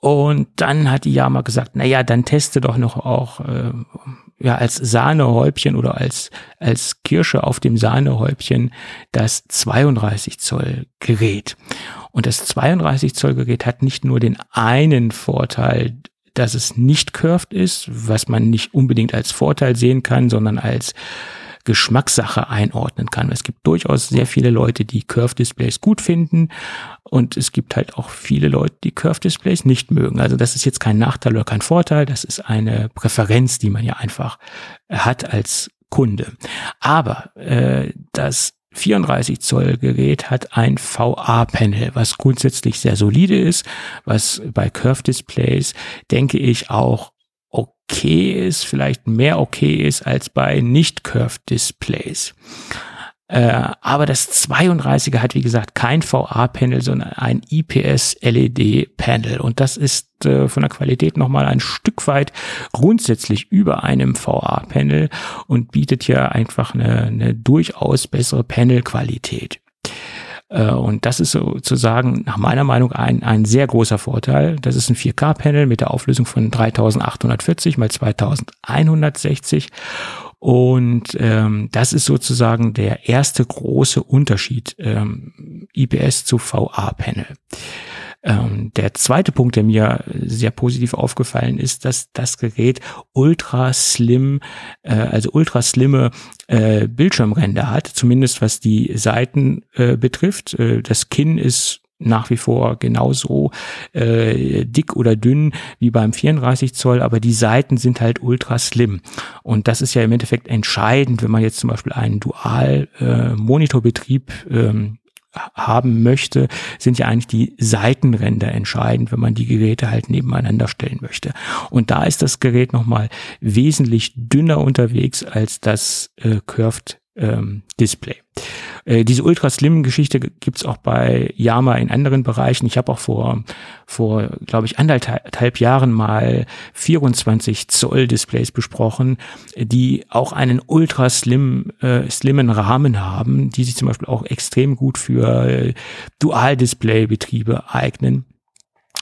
Und dann hat die Yama gesagt, na ja, dann teste doch noch auch äh, ja als Sahnehäubchen oder als als Kirsche auf dem Sahnehäubchen das 32 Zoll Gerät. Und das 32 Zoll Gerät hat nicht nur den einen Vorteil, dass es nicht curved ist, was man nicht unbedingt als Vorteil sehen kann, sondern als Geschmackssache einordnen kann. Es gibt durchaus sehr viele Leute, die Curved Displays gut finden und es gibt halt auch viele Leute, die Curved Displays nicht mögen. Also das ist jetzt kein Nachteil oder kein Vorteil, das ist eine Präferenz, die man ja einfach hat als Kunde. Aber äh, das 34 Zoll Gerät hat ein VA-Panel, was grundsätzlich sehr solide ist, was bei Curve Displays, denke ich, auch okay ist, vielleicht mehr okay ist als bei nicht-Curved Displays. Äh, aber das 32er hat, wie gesagt, kein VA-Panel, sondern ein IPS-LED-Panel. Und das ist äh, von der Qualität nochmal ein Stück weit grundsätzlich über einem VA-Panel und bietet hier einfach eine, eine durchaus bessere Panel-Qualität. Äh, und das ist sozusagen nach meiner Meinung ein, ein sehr großer Vorteil. Das ist ein 4K-Panel mit der Auflösung von 3840 mal 2160 und ähm, das ist sozusagen der erste große Unterschied ähm, IPS zu VA-Panel. Ähm, der zweite Punkt, der mir sehr positiv aufgefallen ist, dass das Gerät ultra slim, äh, also ultra slimme äh, Bildschirmränder hat, zumindest was die Seiten äh, betrifft. Äh, das Kinn ist nach wie vor genauso äh, dick oder dünn wie beim 34 Zoll, aber die Seiten sind halt ultra slim. Und das ist ja im Endeffekt entscheidend, wenn man jetzt zum Beispiel einen Dual-Monitorbetrieb äh, ähm, haben möchte, sind ja eigentlich die Seitenränder entscheidend, wenn man die Geräte halt nebeneinander stellen möchte. Und da ist das Gerät nochmal wesentlich dünner unterwegs als das äh, Curved ähm, Display. Äh, diese Ultra Slim Geschichte gibt's auch bei Yama in anderen Bereichen. Ich habe auch vor, vor glaube ich, anderthalb Jahren mal 24 Zoll Displays besprochen, die auch einen Ultra Slim, äh, slimmen Rahmen haben, die sich zum Beispiel auch extrem gut für äh, Dual-Display-Betriebe eignen.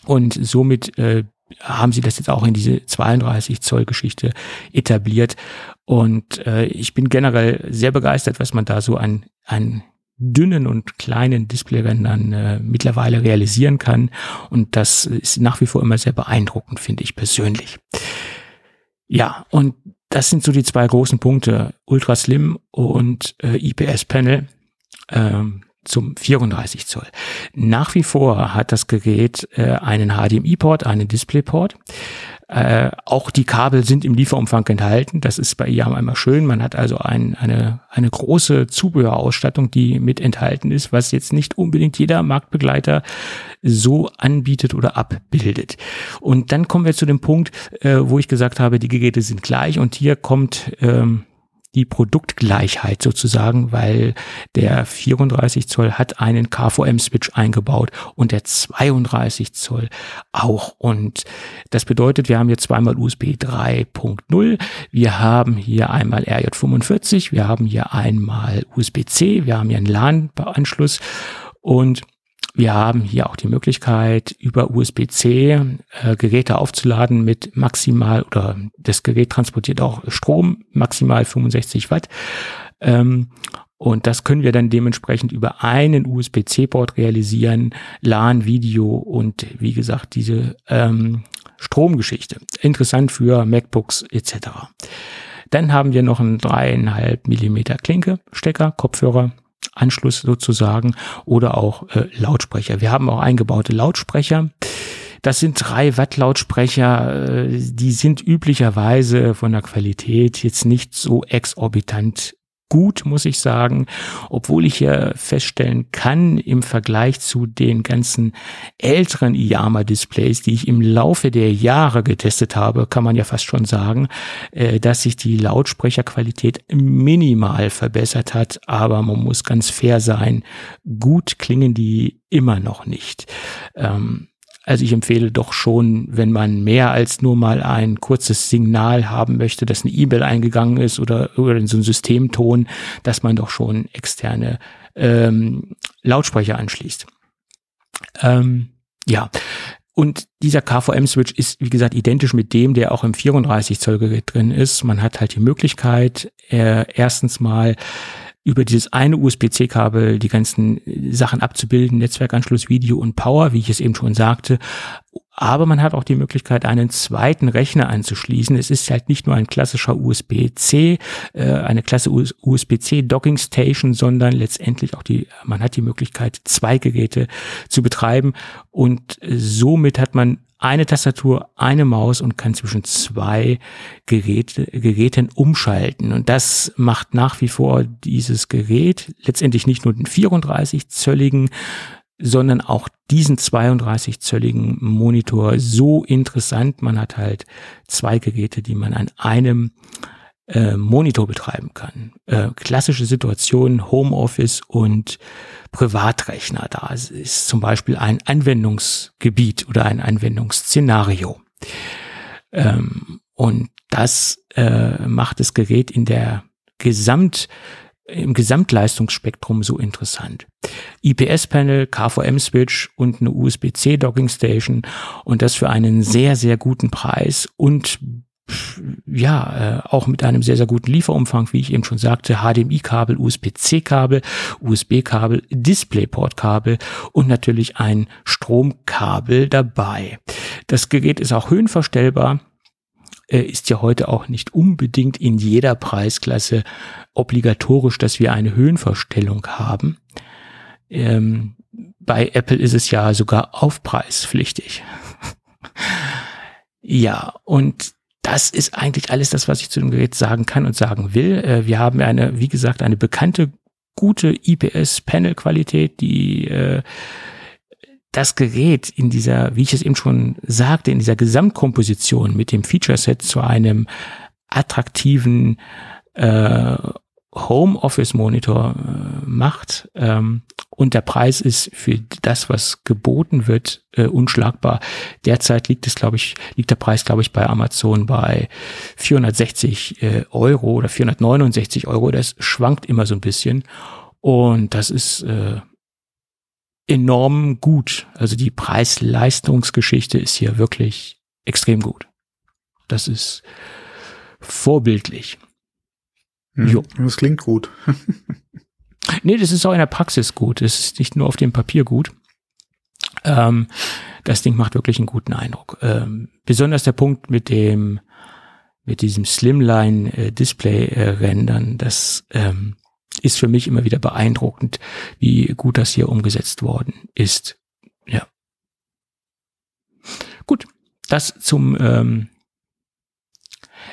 Und somit äh, haben sie das jetzt auch in diese 32 Zoll Geschichte etabliert. Und äh, ich bin generell sehr begeistert, was man da so an, an dünnen und kleinen Displayrändern äh, mittlerweile realisieren kann. Und das ist nach wie vor immer sehr beeindruckend, finde ich persönlich. Ja, und das sind so die zwei großen Punkte, Ultra Slim und äh, IPS Panel. Ähm, zum 34 Zoll. Nach wie vor hat das Gerät äh, einen HDMI-Port, einen Display-Port. Äh, auch die Kabel sind im Lieferumfang enthalten. Das ist bei IAM einmal schön. Man hat also ein, eine, eine große Zubehörausstattung, die mit enthalten ist, was jetzt nicht unbedingt jeder Marktbegleiter so anbietet oder abbildet. Und dann kommen wir zu dem Punkt, äh, wo ich gesagt habe, die Geräte sind gleich und hier kommt ähm, die Produktgleichheit sozusagen, weil der 34 Zoll hat einen KVM-Switch eingebaut und der 32 Zoll auch. Und das bedeutet, wir haben hier zweimal USB 3.0, wir haben hier einmal RJ45, wir haben hier einmal USB-C, wir haben hier einen LAN-Anschluss und wir haben hier auch die Möglichkeit, über USB-C äh, Geräte aufzuladen mit maximal oder das Gerät transportiert auch Strom, maximal 65 Watt. Ähm, und das können wir dann dementsprechend über einen USB-C-Port realisieren, LAN, Video und wie gesagt diese ähm, Stromgeschichte. Interessant für MacBooks etc. Dann haben wir noch einen dreieinhalb Millimeter Klinke, Stecker, Kopfhörer Anschluss sozusagen oder auch äh, Lautsprecher. Wir haben auch eingebaute Lautsprecher. Das sind drei Watt Lautsprecher, äh, die sind üblicherweise von der Qualität jetzt nicht so exorbitant gut, muss ich sagen, obwohl ich hier feststellen kann, im Vergleich zu den ganzen älteren IYAMA-Displays, die ich im Laufe der Jahre getestet habe, kann man ja fast schon sagen, äh, dass sich die Lautsprecherqualität minimal verbessert hat, aber man muss ganz fair sein, gut klingen die immer noch nicht. Ähm, also ich empfehle doch schon, wenn man mehr als nur mal ein kurzes Signal haben möchte, dass eine E-Mail eingegangen ist oder, oder so ein Systemton, dass man doch schon externe ähm, Lautsprecher anschließt. Ähm, ja, und dieser KVM-Switch ist, wie gesagt, identisch mit dem, der auch im 34 Zoll Gerät drin ist. Man hat halt die Möglichkeit, äh, erstens mal über dieses eine USB-C-Kabel die ganzen Sachen abzubilden, Netzwerkanschluss, Video und Power, wie ich es eben schon sagte. Aber man hat auch die Möglichkeit, einen zweiten Rechner anzuschließen. Es ist halt nicht nur ein klassischer USB-C, äh, eine klasse USB-C Docking Station, sondern letztendlich auch die, man hat die Möglichkeit, zwei Geräte zu betreiben. Und somit hat man eine Tastatur, eine Maus und kann zwischen zwei Geräte, Geräten umschalten. Und das macht nach wie vor dieses Gerät letztendlich nicht nur den 34-zölligen, sondern auch diesen 32-zölligen Monitor so interessant. Man hat halt zwei Geräte, die man an einem äh, Monitor betreiben kann. Äh, klassische Situation, Homeoffice und Privatrechner. Da ist zum Beispiel ein Anwendungsgebiet oder ein Anwendungsszenario. Ähm, und das äh, macht das Gerät in der Gesamt im Gesamtleistungsspektrum so interessant. IPS-Panel, KVM-Switch und eine USB-C Docking Station und das für einen sehr, sehr guten Preis und ja, äh, auch mit einem sehr, sehr guten Lieferumfang, wie ich eben schon sagte, HDMI-Kabel, USB-C-Kabel, USB-Kabel, DisplayPort-Kabel und natürlich ein Stromkabel dabei. Das Gerät ist auch höhenverstellbar, äh, ist ja heute auch nicht unbedingt in jeder Preisklasse obligatorisch, dass wir eine Höhenverstellung haben. Ähm, bei Apple ist es ja sogar aufpreispflichtig. ja, und das ist eigentlich alles das, was ich zu dem Gerät sagen kann und sagen will. Äh, wir haben eine, wie gesagt, eine bekannte, gute IPS-Panel-Qualität, die äh, das Gerät in dieser, wie ich es eben schon sagte, in dieser Gesamtkomposition mit dem Feature-Set zu einem attraktiven äh, Home-Office-Monitor äh, macht. Ähm, und der Preis ist für das, was geboten wird, äh, unschlagbar. Derzeit liegt es, glaube ich, liegt der Preis, glaube ich, bei Amazon bei 460 äh, Euro oder 469 Euro. Das schwankt immer so ein bisschen. Und das ist äh, enorm gut. Also die Preis-Leistungsgeschichte ist hier wirklich extrem gut. Das ist vorbildlich. Hm, jo. Das klingt gut. nee, das ist auch in der Praxis gut. Es ist nicht nur auf dem Papier gut. Ähm, das Ding macht wirklich einen guten Eindruck. Ähm, besonders der Punkt mit dem, mit diesem Slimline-Display-Rendern, äh, das ähm, ist für mich immer wieder beeindruckend, wie gut das hier umgesetzt worden ist. Ja. Gut, das zum ähm,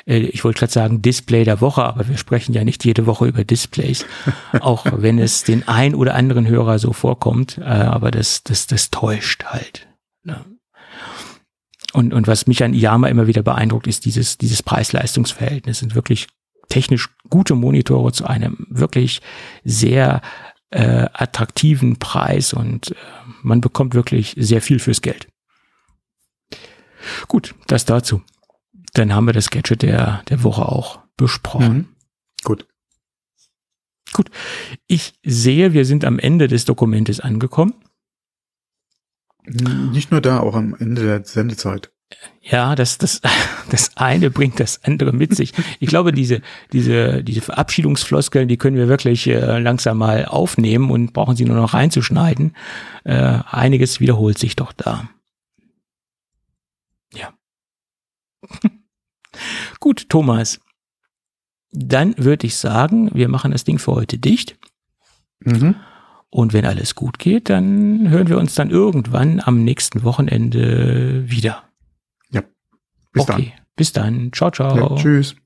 äh, ich wollte gerade sagen Display der Woche, aber wir sprechen ja nicht jede Woche über Displays, auch wenn es den ein oder anderen Hörer so vorkommt, äh, aber das, das, das täuscht halt. Ne? Und, und was mich an IAMA immer wieder beeindruckt, ist dieses, dieses Preis-Leistungs-Verhältnis. sind wirklich technisch gute Monitore zu einem wirklich sehr äh, attraktiven Preis und äh, man bekommt wirklich sehr viel fürs Geld. Gut, das dazu dann haben wir das Gadget der, der Woche auch besprochen. Mhm. Gut. Gut. Ich sehe, wir sind am Ende des Dokumentes angekommen. Nicht nur da, auch am Ende der Sendezeit. Ja, das, das, das eine bringt das andere mit sich. Ich glaube, diese, diese, diese Verabschiedungsfloskeln, die können wir wirklich äh, langsam mal aufnehmen und brauchen sie nur noch reinzuschneiden. Äh, einiges wiederholt sich doch da. Ja. Gut, Thomas. Dann würde ich sagen, wir machen das Ding für heute dicht. Mhm. Und wenn alles gut geht, dann hören wir uns dann irgendwann am nächsten Wochenende wieder. Ja. Bis okay. dann. Bis dann. Ciao, ciao. Ja, tschüss.